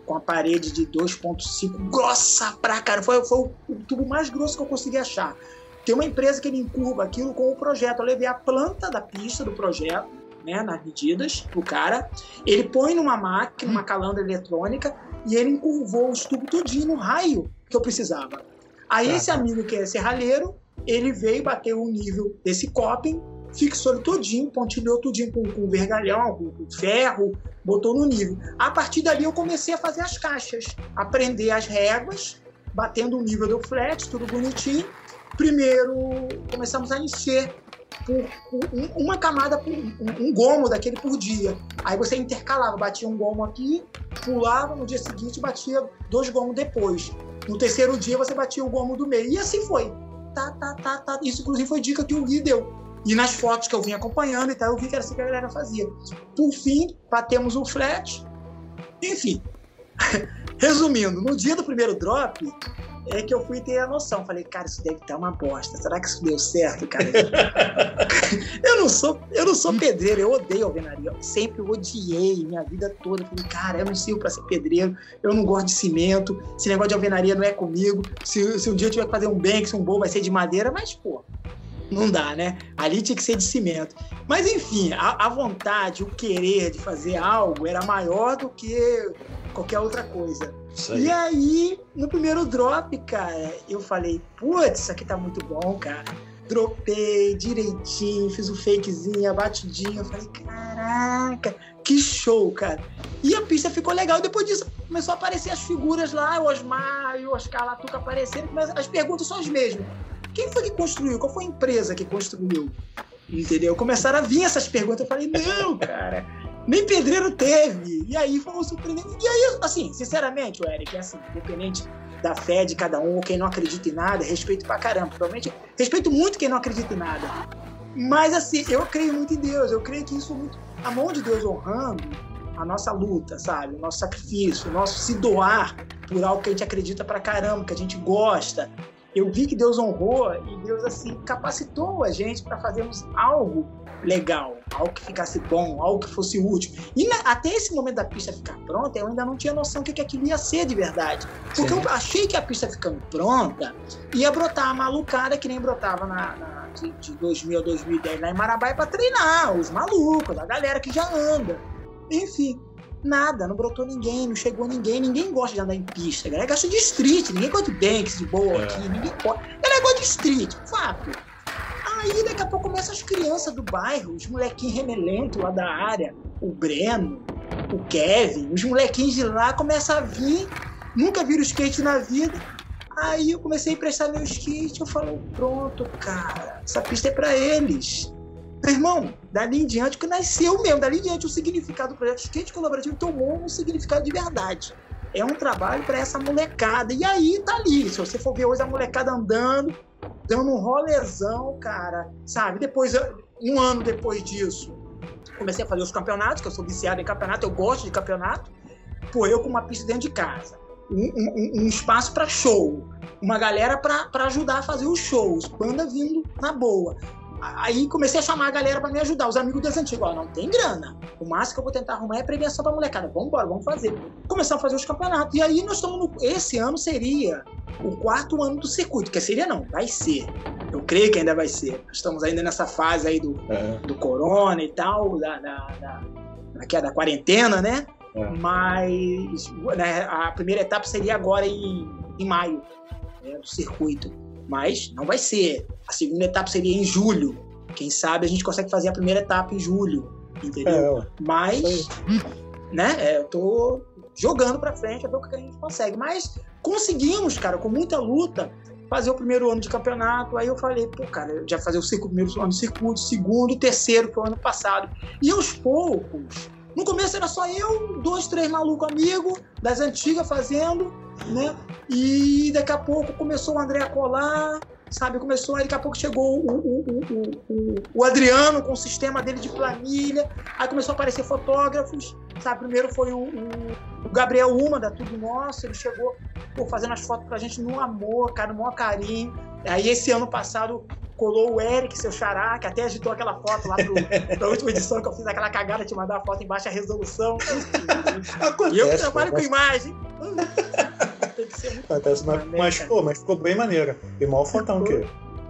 com a parede de 2.5 grossa pra cara. Foi, foi o, tubo mais grosso que eu consegui achar. Tem uma empresa que ele encurva aquilo com o projeto. Eu levei a planta da pista do projeto, né, nas medidas, pro cara. Ele põe numa máquina, uma calandra eletrônica, e ele encurvou os tubos todinho no raio que eu precisava. Aí tá. esse amigo que é serralheiro, ele veio bater o nível desse coping, fixou ele todinho, pontilhou tudinho com, com vergalhão, com, com ferro, botou no nível. A partir dali eu comecei a fazer as caixas, aprender as réguas, batendo o nível do flat, tudo bonitinho. Primeiro começamos a encher por, por uma camada, por, um, gomo daquele por dia. Aí você intercalava, batia um gomo aqui, pulava, no dia seguinte batia dois gomos depois. No terceiro dia você batia o gomo do meio. E assim foi. Tá, tá, tá, tá. Isso inclusive foi dica que o Gui deu E nas fotos que eu vim acompanhando e tal, eu vi que era assim que a galera fazia. Por fim, batemos um flat. Enfim, resumindo, no dia do primeiro drop, é que eu fui ter a noção. Falei, cara, isso deve estar uma bosta. Será que isso deu certo, cara? eu não sou, eu não sou pedreiro, eu odeio alvenaria. Eu sempre odiei minha vida toda. Falei, cara, eu não sirvo para ser pedreiro, eu não gosto de cimento, esse negócio de alvenaria não é comigo. Se, se um dia eu tiver que fazer um banks, um bom vai ser de madeira, mas, pô, não dá, né? Ali tinha que ser de cimento. Mas enfim, a, a, vontade, o querer de fazer algo era maior do que qualquer outra coisa. E aí, no primeiro drop, cara, eu falei, putz, isso aqui tá muito bom, cara. Dropei direitinho, fiz o um fakezinho, a batidinha. Eu falei, caraca, que show, cara. E a pista ficou legal. Depois disso, começou a aparecer as figuras lá, o Osmar e o Oscar Latuca aparecendo, mas as perguntas são as mesmas. Quem foi que construiu? Qual foi a empresa que construiu? Entendeu? Começaram a vir essas perguntas. Eu falei, não, cara, nem pedreiro teve. E aí foi um surpreendente. E aí, assim, sinceramente, Eric, é assim, independente da fé de cada um, quem não acredita em nada, respeito pra caramba. Provavelmente, respeito muito quem não acredita em nada. Mas, assim, eu creio muito em Deus. Eu creio que isso muito. A mão de Deus honrando a nossa luta, sabe? O nosso sacrifício, o nosso se doar por algo que a gente acredita pra caramba, que a gente gosta, eu vi que Deus honrou e Deus assim capacitou a gente para fazermos algo legal, algo que ficasse bom, algo que fosse útil. E na, até esse momento da pista ficar pronta, eu ainda não tinha noção do que, que aquilo ia ser de verdade. Porque Sim. eu achei que a pista ficando pronta ia brotar a malucada que nem brotava na, na de, de 2000 a 2010 lá em Marabá para treinar, os malucos, a galera que já anda. Enfim, Nada, não brotou ninguém, não chegou ninguém, ninguém gosta de andar em pista. A galera gosta de street, ninguém gosta de banks de boa é. aqui, ninguém gosta. A galera gosta de street, fato. Aí daqui a pouco começam as crianças do bairro, os molequinhos remelentos lá da área, o Breno, o Kevin, os molequinhos de lá começam a vir, nunca viram skate na vida. Aí eu comecei a emprestar meu skate, eu falei, pronto, cara, essa pista é para eles. Meu irmão, dali em diante que nasceu mesmo, dali em diante o significado do projeto Skate Colaborativo tomou um significado de verdade. É um trabalho para essa molecada. E aí tá ali. Se você for ver hoje a molecada andando, dando um rolezão, cara, sabe? Depois, um ano depois disso, comecei a fazer os campeonatos, que eu sou viciado em campeonato, eu gosto de campeonato. Pô, eu com uma pista dentro de casa, um, um, um espaço para show, uma galera para ajudar a fazer os shows, banda vindo na boa. Aí comecei a chamar a galera para me ajudar, os amigos das antigas. Ó, não tem grana. O máximo que eu vou tentar arrumar é prevenção pra molecada. Vamos embora, vamos fazer. Começamos a fazer os campeonatos. E aí nós estamos no. Esse ano seria o quarto ano do circuito. Que seria não, vai ser. Eu creio que ainda vai ser. Estamos ainda nessa fase aí do, é. do corona e tal, da, da, da, da, da quarentena, né? É. Mas né, a primeira etapa seria agora em, em maio, né, do circuito mas não vai ser. A segunda etapa seria em julho. Quem sabe a gente consegue fazer a primeira etapa em julho, entendeu? É, mas, né, é, eu tô jogando para frente a ver o que a gente consegue. Mas conseguimos, cara, com muita luta, fazer o primeiro ano de campeonato. Aí eu falei, pô, cara, já fazer o circuito, primeiro ano de circuito, segundo, terceiro, que foi o ano passado. E aos poucos, no começo era só eu, dois, três malucos amigos das antigas fazendo né? E daqui a pouco começou o André a colar, sabe? Começou, aí daqui a pouco chegou o, o, o, o, Adriano com o sistema dele de planilha, aí começou a aparecer fotógrafos, sabe? Primeiro foi o, Gabriel Uma, da Tudo Nosso, ele chegou pô, fazendo as fotos pra gente no amor, cara, no maior carinho. Aí esse ano passado colou o Eric, seu xará, que até agitou aquela foto lá pro, pra última edição que eu fiz aquela cagada de mandar a foto em baixa resolução. Acontece, e eu que trabalho com imagem. Que ser muito Acontece, mas, mas, pô, mas ficou bem maneiro. E mal fotão que.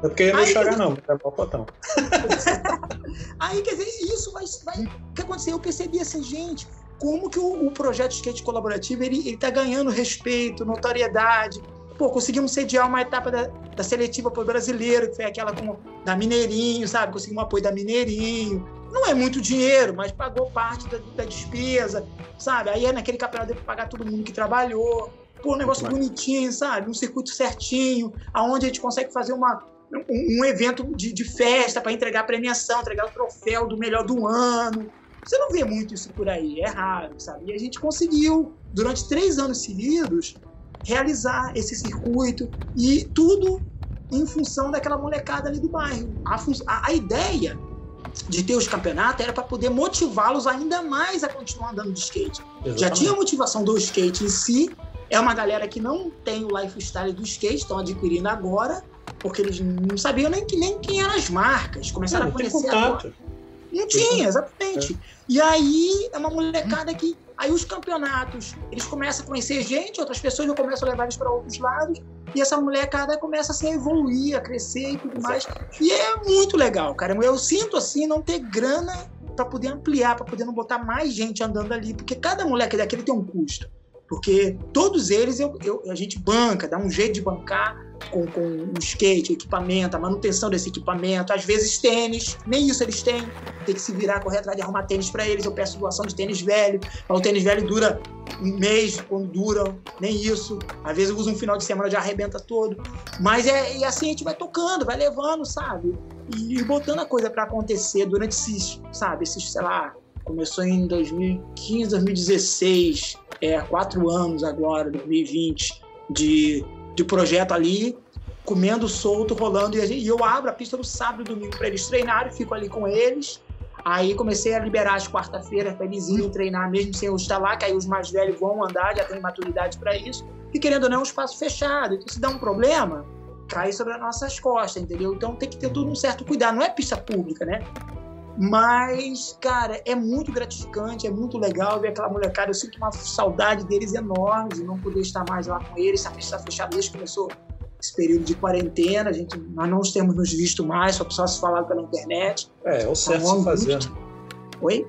É porque é meu xará, não, é mal fotão. Aí, quer dizer, isso vai, vai. O que aconteceu? Eu percebi assim, gente, como que o, o projeto skate colaborativo ele, ele tá ganhando respeito, notoriedade pô, conseguimos sediar uma etapa da, da seletiva para o brasileiro, que foi aquela com, da Mineirinho, sabe? Conseguimos um apoio da Mineirinho. Não é muito dinheiro, mas pagou parte da, da despesa, sabe? Aí é naquele campeonato de pagar todo mundo que trabalhou. Pô, um negócio bonitinho, sabe? Um circuito certinho, aonde a gente consegue fazer uma, um, um evento de, de festa para entregar a premiação, entregar o troféu do melhor do ano. Você não vê muito isso por aí, é raro, sabe? E a gente conseguiu, durante três anos seguidos, realizar esse circuito e tudo em função daquela molecada ali do bairro. A, a, a ideia de ter os campeonatos era para poder motivá-los ainda mais a continuar andando de skate. Exatamente. Já tinha a motivação do skate em si, é uma galera que não tem o lifestyle do skate, estão adquirindo agora, porque eles não sabiam nem, nem quem eram as marcas, começaram não, a conhecer agora. Não tinha, exatamente. É. E aí é uma molecada que. Aí os campeonatos, eles começam a conhecer gente, outras pessoas já começam a levar eles para outros lados, e essa molecada começa a evoluir, a crescer e tudo mais. E é muito legal, cara. Eu sinto assim não ter grana para poder ampliar, para poder não botar mais gente andando ali, porque cada moleque daquele tem um custo. Porque todos eles eu, eu, a gente banca, dá um jeito de bancar com, com o skate, equipamento, a manutenção desse equipamento, às vezes tênis, nem isso eles têm, tem que se virar, correr atrás de arrumar tênis para eles. Eu peço doação de tênis velho, mas o tênis velho dura um mês, quando dura, nem isso. Às vezes eu uso um final de semana já arrebenta todo. Mas é e assim a gente vai tocando, vai levando, sabe? E, e botando a coisa para acontecer durante esses, sabe, esses, sei lá, começou em 2015, 2016 é, quatro anos agora, 2020, de, de projeto ali, comendo solto, rolando, e, gente, e eu abro a pista no sábado e domingo para eles treinarem, fico ali com eles. Aí comecei a liberar as quarta-feiras para eles irem treinar, mesmo sem eu estar lá, que aí os mais velhos vão andar, já têm maturidade para isso. E querendo ou não, é um espaço fechado. Então, se dá um problema, cai sobre as nossas costas, entendeu? Então tem que ter todo um certo cuidado. Não é pista pública, né? Mas, cara, é muito gratificante, é muito legal ver aquela molecada. Eu sinto uma saudade deles enorme de não poder estar mais lá com eles. A festa está fechada desde que começou esse período de quarentena. A gente, nós não temos nos visto mais, só só se falar pela internet. É, é o certo então, se fazer. Muito... Oi?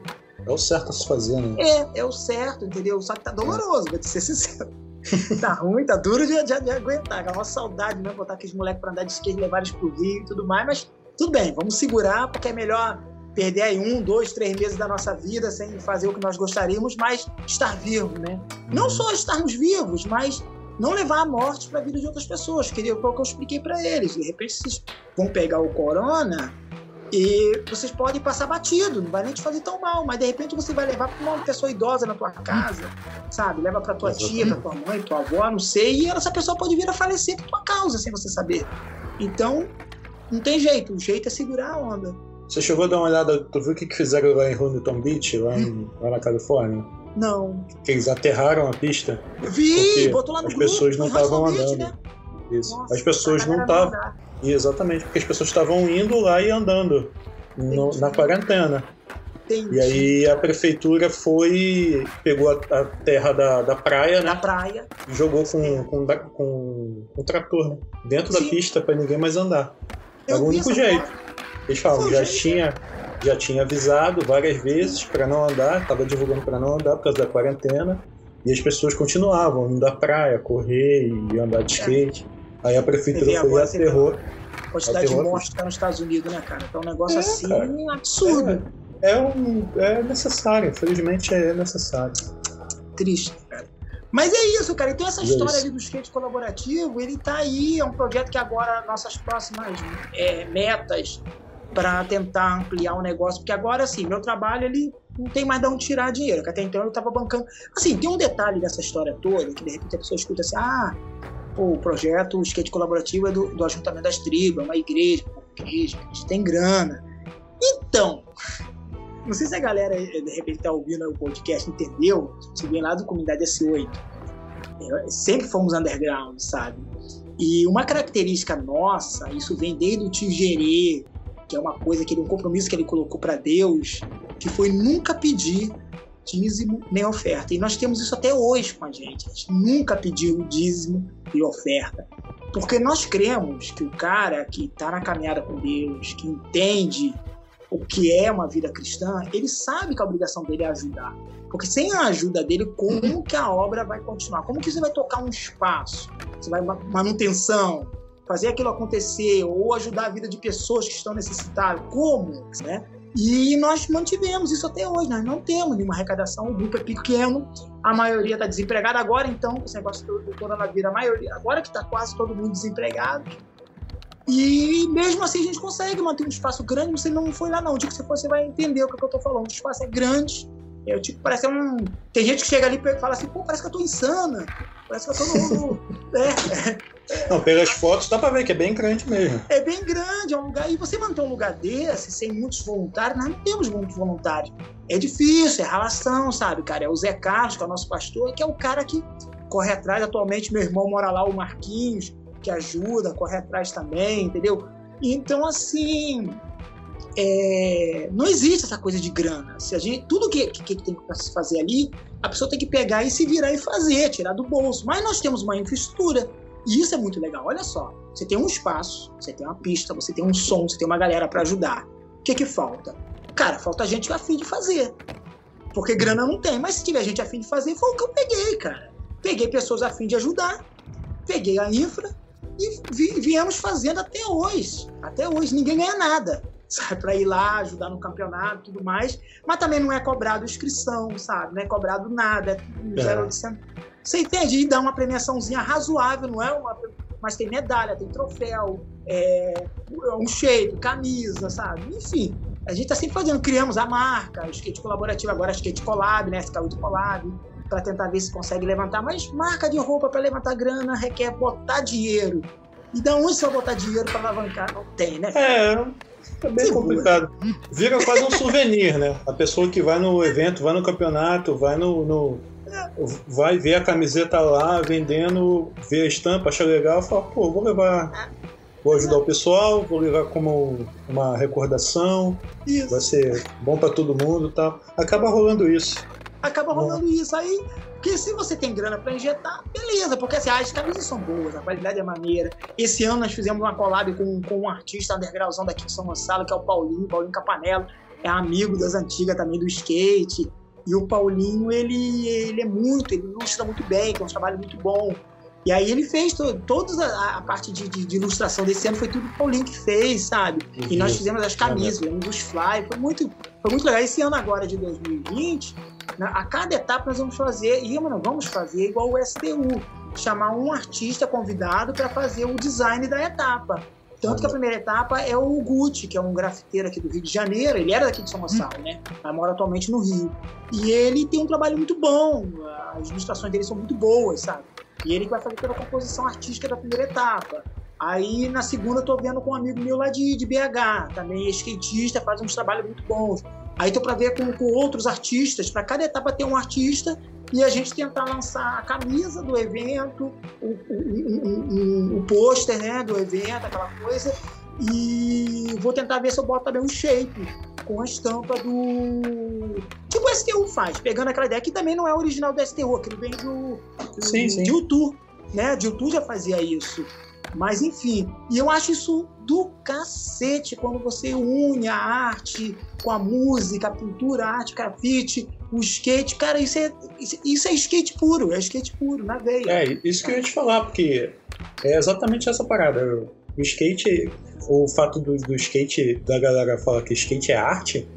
É o certo a se fazer, né? É, é o certo, entendeu? Só que tá doloroso, vou te ser sincero. tá ruim, tá duro de, de, de aguentar. Aquela uma saudade mesmo, botar aqueles moleques pra andar de skate, levar eles pro Rio e tudo mais, mas tudo bem, vamos segurar, porque é melhor perder aí um, dois, três meses da nossa vida sem fazer o que nós gostaríamos, mas estar vivo, né? Não só estarmos vivos, mas não levar a morte para a vida de outras pessoas. Que foi o que eu expliquei para eles. De repente vocês vão pegar o corona e vocês podem passar batido, não vai nem te fazer tão mal, mas de repente você vai levar para uma pessoa idosa na tua casa, sabe? Leva para tua tia, para tua mãe, tua avó, não sei, e essa pessoa pode vir a falecer por tua causa sem você saber. Então, não tem jeito, o jeito é segurar a onda. Você chegou a dar uma olhada, tu viu o que, fizeram lá em Huntington Beach, lá, em, lá na Califórnia? Não. Que eles aterraram a pista. Vi, botou lá no As grupo, pessoas não estavam andando. Né? Isso. Nossa, as pessoas não estavam. Exatamente, porque as pessoas estavam indo lá e andando no, na quarentena. Entendi. E aí a prefeitura foi, pegou a, a terra da, da praia, né? Da praia. E jogou com, com, com, com um trator né? dentro Sim. da pista para ninguém mais andar. Era o único jeito. Eles falam, já tinha, já tinha avisado várias vezes para não andar, estava divulgando para não andar por causa da quarentena, e as pessoas continuavam indo à praia, correr e andar de é. skate. Aí a prefeitura foi e aterrou. A quantidade de mortes que está nos Estados Unidos, né, cara? Então é um negócio é, assim cara. absurdo. É, é, um, é necessário, infelizmente é necessário. Triste, cara. Mas é isso, cara. Então essa é história ali do skate colaborativo, ele tá aí, é um projeto que agora nossas próximas é, metas para tentar ampliar o negócio, porque agora, assim, meu trabalho, ele não tem mais de onde tirar dinheiro, que até então eu estava bancando. Assim, tem um detalhe dessa história toda, que de repente a pessoa escuta assim, ah, pô, o projeto o skate colaborativo é do, do Ajuntamento das Tribos, é uma igreja, uma igreja, a gente tem grana. Então, não sei se a galera, de repente, está ouvindo o podcast, entendeu? Se vem lá do Comunidade S8. sempre fomos underground, sabe? E uma característica nossa, isso vem desde o Tigerê, que é uma coisa que ele, um compromisso que ele colocou para Deus, que foi nunca pedir dízimo nem oferta. E nós temos isso até hoje com a gente. A gente nunca pediu dízimo e oferta. Porque nós cremos que o cara que está na caminhada com Deus, que entende o que é uma vida cristã, ele sabe que a obrigação dele é ajudar. Porque sem a ajuda dele, como que a obra vai continuar? Como que você vai tocar um espaço? Você vai manutenção, fazer aquilo acontecer ou ajudar a vida de pessoas que estão necessitadas. Como? Né? E nós mantivemos isso até hoje. Nós não temos nenhuma arrecadação, o grupo é pequeno, a maioria está desempregada agora, então, esse negócio do coronavírus, a maioria, agora que está quase todo mundo desempregado. E mesmo assim a gente consegue manter um espaço grande, você não foi lá não. O dia que você for, você vai entender o que eu estou falando. O espaço é grande, é, tipo, parece um. Tem gente que chega ali e fala assim, pô, parece que eu tô insana. Parece que eu tô no. é, não, pelas fotos dá pra ver que é bem grande mesmo. É bem grande, é um lugar. E você manter um lugar desse sem muitos voluntários, nós não temos muitos voluntários. É difícil, é relação, sabe, cara? É o Zé Carlos, que é o nosso pastor, que é o cara que corre atrás. Atualmente, meu irmão mora lá, o Marquinhos, que ajuda, corre atrás também, entendeu? Então, assim, é, não existe essa coisa de grana. Se a gente, tudo que, que, que tem para se fazer ali, a pessoa tem que pegar e se virar e fazer, tirar do bolso. Mas nós temos uma infraestrutura. E isso é muito legal. Olha só, você tem um espaço, você tem uma pista, você tem um som, você tem uma galera para ajudar. O que que falta? Cara, falta gente a fim de fazer. Porque grana não tem, mas se tiver gente a fim de fazer, foi o que eu peguei, cara. Peguei pessoas a fim de ajudar, peguei a infra e vi, viemos fazendo até hoje. Até hoje, ninguém ganha nada sabe, para ir lá ajudar no campeonato e tudo mais, mas também não é cobrado inscrição, sabe, não é cobrado nada, é zero é. Você entende? E dá uma premiaçãozinha razoável, não é uma. Mas tem medalha, tem troféu, é, um shape, camisa, sabe? Enfim, a gente está sempre fazendo. Criamos a marca, o skate colaborativo, agora skate collab, né? SK8 collab, para tentar ver se consegue levantar. Mas marca de roupa para levantar grana requer botar dinheiro. E da onde você vai botar dinheiro para alavancar? Não tem, né? É, é bem complicado. Vira quase um souvenir, né? A pessoa que vai no evento, vai no campeonato, vai no, no vai ver a camiseta lá vendendo, vê a estampa, acha legal, fala, pô, vou levar, vou ajudar o pessoal, vou levar como uma recordação, isso. vai ser bom para todo mundo, tá? Acaba rolando isso. Acaba rolando bom. isso aí. Porque se você tem grana para injetar, beleza, porque assim, as camisas são boas, a qualidade é maneira. Esse ano nós fizemos uma collab com, com um artista undergroundzão daqui de São Gonçalo, que é o Paulinho, Paulinho Capanello, é amigo das antigas também do skate. E o Paulinho, ele, ele é muito, ele ilustra muito bem, tem um trabalho muito bom. E aí ele fez to, toda a, a parte de, de, de, ilustração desse ano, foi tudo o Paulinho que fez, sabe? Uhum. E nós fizemos as camisas, fizemos os flyers, foi muito, foi muito legal. Esse ano agora de 2020, né, a cada etapa nós vamos fazer, e não vamos fazer igual o SDU, chamar um artista convidado para fazer o design da etapa. Tanto que a primeira etapa é o Gucci, que é um grafiteiro aqui do Rio de Janeiro. Ele era daqui de São Gonçalo, né? Mas mora atualmente no Rio. E ele tem um trabalho muito bom. As ilustrações dele são muito boas, sabe? E ele vai fazer toda a composição artística da primeira etapa. Aí na segunda eu tô vendo com um amigo meu lá de, de BH, também é skatista, faz uns trabalhos muito bons. Aí tô para ver com, com outros artistas, para cada etapa ter um artista e a gente tentar lançar a camisa do evento, o, o, o, o pôster né, do evento, aquela coisa. E vou tentar ver se eu boto também um shape com a estampa do. Tipo o STU faz, pegando aquela ideia que também não é original do STU, que vem do. do sim, sim. De YouTube, né? De YouTube já fazia isso. Mas enfim, e eu acho isso do cacete quando você une a arte com a música, a pintura, a arte, grafite, o skate. Cara, isso é, isso é skate puro, é skate puro, na veia. É, isso que eu ia te falar, porque é exatamente essa parada. O skate, o fato do, do skate, da galera falar que skate é arte,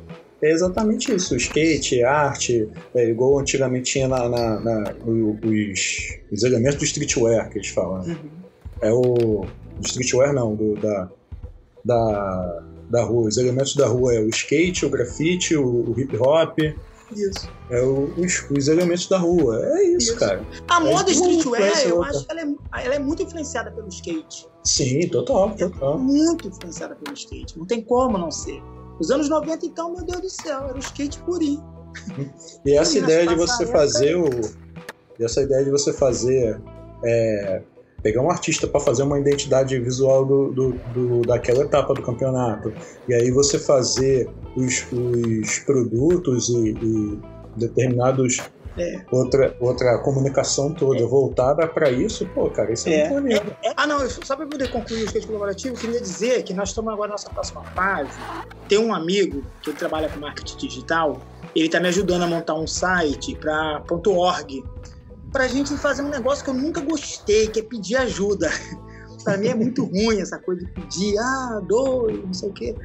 é exatamente isso. O skate, arte, é igual antigamente tinha na, na, na os, os, elementos do streetwear que eles falam. Uhum é o. Streetwear não, do, da, da, da rua. Os elementos da rua é o skate, o grafite, o, o hip hop. Isso. É o, os, os, elementos da rua. É isso, isso. cara. A é moda streetwear, eu acho que ela é, ela é muito influenciada pelo skate. Sim, total, total. É muito influenciada pelo skate. Não tem como não ser. Os anos 90, então, meu Deus do céu, era o skate purinho. E essa ideia de você fazer o. E essa ideia de você fazer é, pegar um artista para fazer uma identidade visual do, do, do, daquela etapa do campeonato e aí você fazer os, os produtos e, e determinados é. outra, outra comunicação toda é. voltada para isso, pô, cara, isso é, é. muito maneiro. É, é. Ah, não, só para poder concluir o skate colaborativo, eu queria dizer que nós estamos agora na nossa próxima fase. Tem um amigo que trabalha com marketing digital, ele está me ajudando a montar um site para .org pra gente fazer um negócio que eu nunca gostei, que é pedir ajuda. para mim é muito ruim essa coisa de pedir, ah, doe, não sei o quê.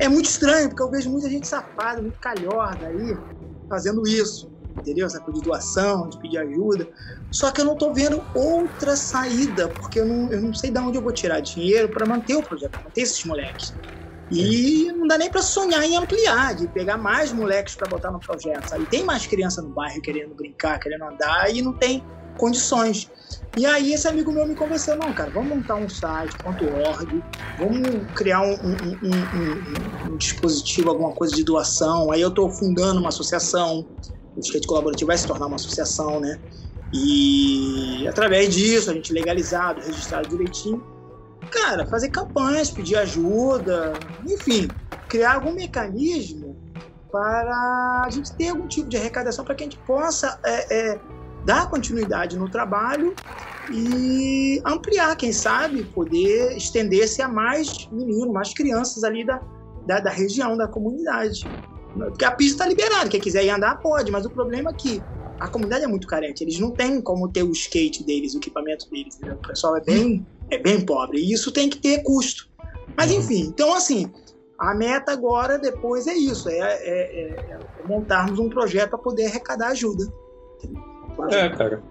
É muito estranho, porque eu vejo muita gente safada, muito calhorda aí, fazendo isso, entendeu? Essa coisa de doação, de pedir ajuda. Só que eu não tô vendo outra saída, porque eu não, eu não sei de onde eu vou tirar dinheiro para manter o projeto, manter esses moleques. E não dá nem para sonhar em ampliar, de pegar mais moleques para botar no projeto, sabe? Tem mais criança no bairro querendo brincar, querendo andar e não tem condições. E aí esse amigo meu me convenceu, não, cara, vamos montar um site, .org, vamos criar um, um, um, um, dispositivo, alguma coisa de doação. Aí eu estou fundando uma associação, o skate colaborativo vai se tornar uma associação, né? E através disso, a gente legalizado, registrado direitinho, cara, fazer campanhas, pedir ajuda, enfim, criar algum mecanismo para a gente ter algum tipo de arrecadação para que a gente possa é, é, dar continuidade no trabalho e ampliar, quem sabe, poder estender-se a mais meninos, mais crianças ali da, da, da região, da comunidade. Porque a pista está liberada, quem quiser ir andar pode, mas o problema é que a comunidade é muito carente, eles não têm como ter o skate deles, o equipamento deles, o pessoal é bem, é bem pobre, e isso tem que ter custo. Mas uhum. enfim, então assim, a meta agora, depois, é isso: é, é, é montarmos um projeto para poder arrecadar ajuda. É, cara.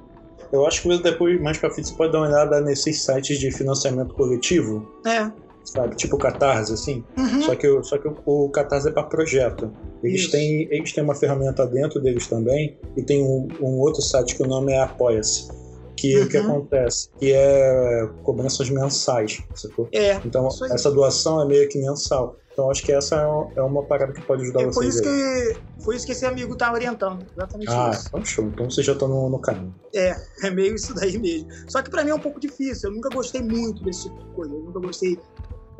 Eu acho que depois, mais pra frente, você pode dar uma olhada nesses sites de financiamento coletivo. É. Sabe? Tipo Catarse, assim. Uhum. Só que, só que o, o Catarse é para projeto. Eles têm, eles têm uma ferramenta dentro deles também. E tem um, um outro site que o nome é Apoia-se que uhum. o que acontece? Que é cobranças mensais. Sacou? É, então, essa doação é meio que mensal. Então acho que essa é, é uma parada que pode ajudar é vocês. Por isso, aí. que, por isso que esse amigo tá orientando. Exatamente ah, isso. então show. Então você já tá no, no caminho. É, é meio isso daí mesmo. Só que para mim é um pouco difícil. Eu nunca gostei muito desse tipo de coisa. Eu nunca gostei.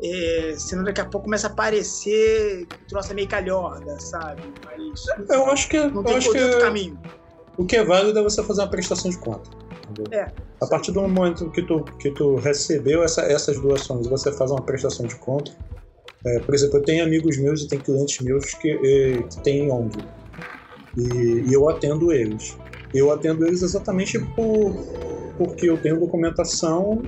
É, senão daqui a pouco começa a aparecer que o troço é meio calhorda, sabe? Mas. Eu acho que. Não tem eu acho que, caminho. O que é válido é você fazer uma prestação de conta. É, a partir do momento que tu, que tu recebeu essa, essas doações, você faz uma prestação de conta, é, por exemplo, eu tenho amigos meus e tenho clientes meus que, que têm ONG. E, e, eu atendo eles. Eu atendo eles exatamente por, porque eu tenho documentação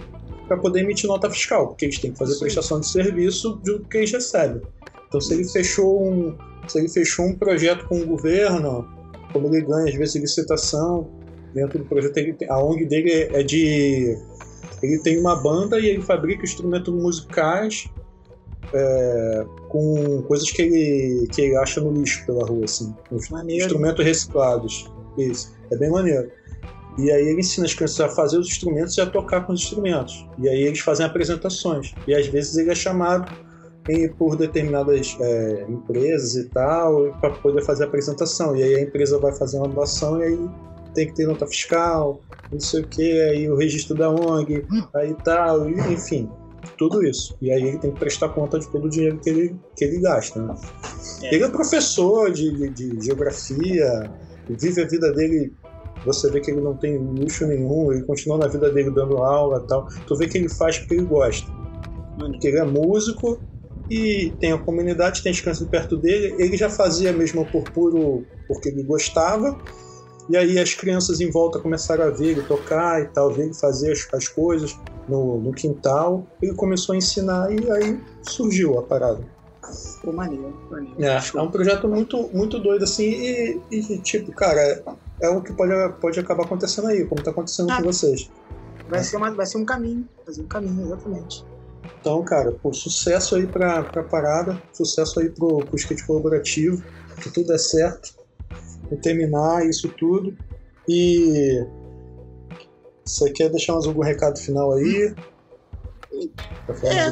para poder emitir nota fiscal, porque eles têm que fazer Sim. prestação de serviço do que eles recebem. Então, se ele fechou um, se ele fechou um projeto com o governo, como ele ganha às vezes licitação, dentro do projeto, ele, a ONG dele é de. Ele tem uma banda e ele fabrica instrumentos musicais é, com coisas que ele, que ele acha no lixo pela rua, assim. Maneiro. Instrumentos reciclados. Isso. É bem maneiro. E aí ele ensina as crianças a fazer os instrumentos e a tocar com os instrumentos. E aí eles fazem apresentações. E às vezes ele é chamado por determinadas é, empresas e tal para poder fazer a apresentação. E aí a empresa vai fazer uma doação e aí tem que ter nota fiscal, não sei o que, aí o registro da ONG, aí tal, enfim tudo isso. E aí ele tem que prestar conta de todo o dinheiro que ele, que ele gasta. Né? É. Ele é professor de, de, de, geografia, vive a vida dele. Você vê que ele não tem luxo nenhum, ele continua na vida dele dando aula e tal. Tu vê que ele faz porque ele gosta. Porque ele é músico e tem a comunidade, tem crianças perto dele. Ele já fazia mesmo por puro porque ele gostava. E aí as crianças em volta começaram a ver ele tocar e tal, ver ele fazer as, as coisas no, no quintal, ele começou a ensinar e aí surgiu a parada. Pô, maneiro, maneiro. É, é um projeto muito, muito doido, assim, e, e tipo, cara, é o que pode, pode acabar acontecendo aí, como tá acontecendo ah, com vocês. Vai, ser uma, vai ser um caminho, vai ser um caminho, exatamente. Então, cara, pô, sucesso aí pra, pra parada, sucesso aí pro, pro skate colaborativo, que tudo é certo, terminar isso tudo. E você quer deixar mais algum recado final aí? É,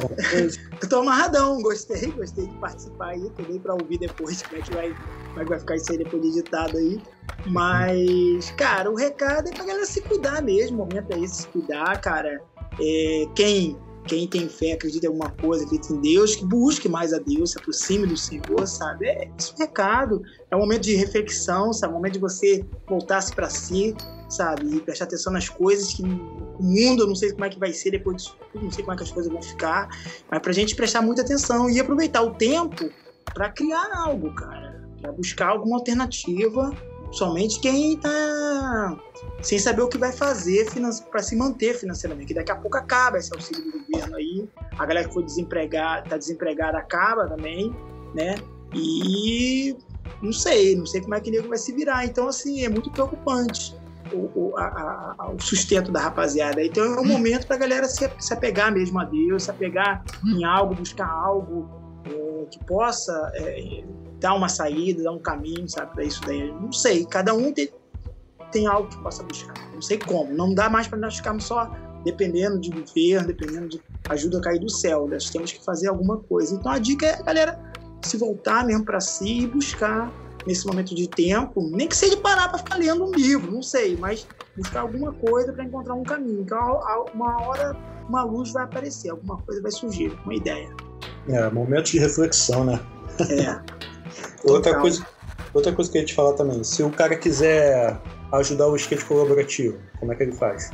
eu tô amarradão, gostei, gostei de participar aí, tô bem pra ouvir depois como é que vai, como é que vai ficar isso aí depois de editado aí. Mas, cara, o recado é pra galera se cuidar mesmo, o momento é esse, se cuidar, cara. É, quem quem tem fé, acredita em alguma coisa, acredita em Deus, que busque mais a Deus, se aproxime do Senhor, sabe? É esse é recado. É um momento de reflexão, sabe? É um momento de você voltar-se para si, sabe? E prestar atenção nas coisas que o mundo, eu não sei como é que vai ser depois disso tudo, não sei como é que as coisas vão ficar, mas pra gente prestar muita atenção e aproveitar o tempo para criar algo, cara, para buscar alguma alternativa, somente quem tá sem saber o que vai fazer para se manter financeiramente, que daqui a pouco acaba esse auxílio do governo aí, a galera que foi desempregada, tá desempregada acaba também, né? E não sei, não sei como é que o nego vai se virar. Então, assim, é muito preocupante o, o, a, a, o sustento da rapaziada. Então é um momento para a galera se, se apegar mesmo a Deus, se apegar em algo, buscar algo é, que possa é, dar uma saída, dar um caminho, sabe, para isso daí. Não sei, cada um tem, tem algo que possa buscar. Não sei como. Não dá mais para nós ficarmos só dependendo de governo, dependendo de ajuda a cair do céu. Nós temos que fazer alguma coisa. Então a dica é, galera, se voltar mesmo para si e buscar nesse momento de tempo, nem que seja parar para ficar lendo um livro, não sei, mas buscar alguma coisa para encontrar um caminho. Então, uma hora, uma luz vai aparecer, alguma coisa vai surgir, uma ideia. É, momento de reflexão, né? É. outra, coisa, outra coisa que eu ia te falar também, se o cara quiser ajudar o skate colaborativo, como é que ele faz?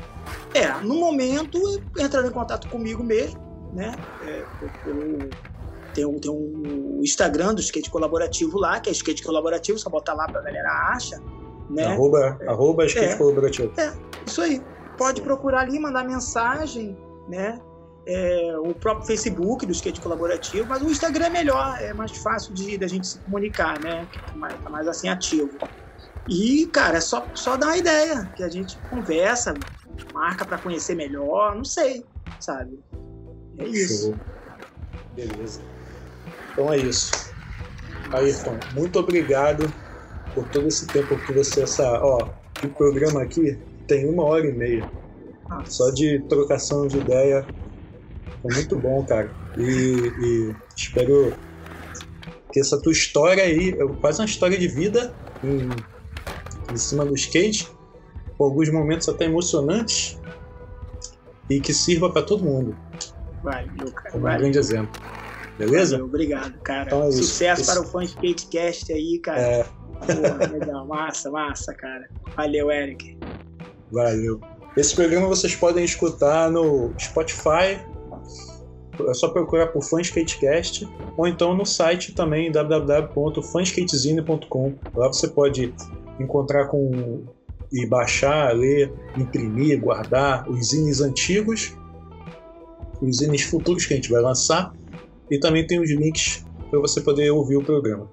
É, no momento, entrando em contato comigo mesmo, né? É, tem um, tem um Instagram do skate colaborativo lá, que é skate colaborativo, só botar lá pra galera acha. Né? Arroba, é, arroba skate é, colaborativo. É, isso aí. Pode procurar ali, mandar mensagem, né? É, o próprio Facebook do skate colaborativo, mas o Instagram é melhor, é mais fácil de da gente se comunicar, né? Tá mais, tá mais assim ativo. E, cara, é só, só dar uma ideia, que a gente conversa, marca para conhecer melhor, não sei, sabe? É isso. Show. Beleza. Então é isso. Ayrton, muito obrigado por todo esse tempo que você essa, ó, o programa aqui tem uma hora e meia. Só de trocação de ideia. Foi muito bom, cara. E, e espero que essa tua história aí, quase uma história de vida em, em cima do skate, com alguns momentos até emocionantes, e que sirva para todo mundo. Valeu, cara. Como um grande exemplo. Beleza? Valeu, obrigado, cara. Então é Sucesso isso. para o Fã Skatecast aí, cara. É. Pô, legal, massa, massa, cara. Valeu, Eric. Valeu. Esse programa vocês podem escutar no Spotify. É só procurar por Skatecast ou então no site também www.fanskatezine.com. Lá você pode encontrar com e baixar, ler, imprimir, guardar os zines antigos, os zines futuros que a gente vai lançar e também tem os links para você poder ouvir o programa.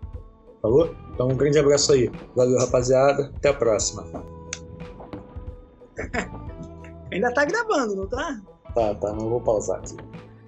Falou? Então um grande abraço aí. Valeu, rapaziada. Até a próxima. Ainda tá gravando, não tá? Tá, tá. Não vou pausar aqui.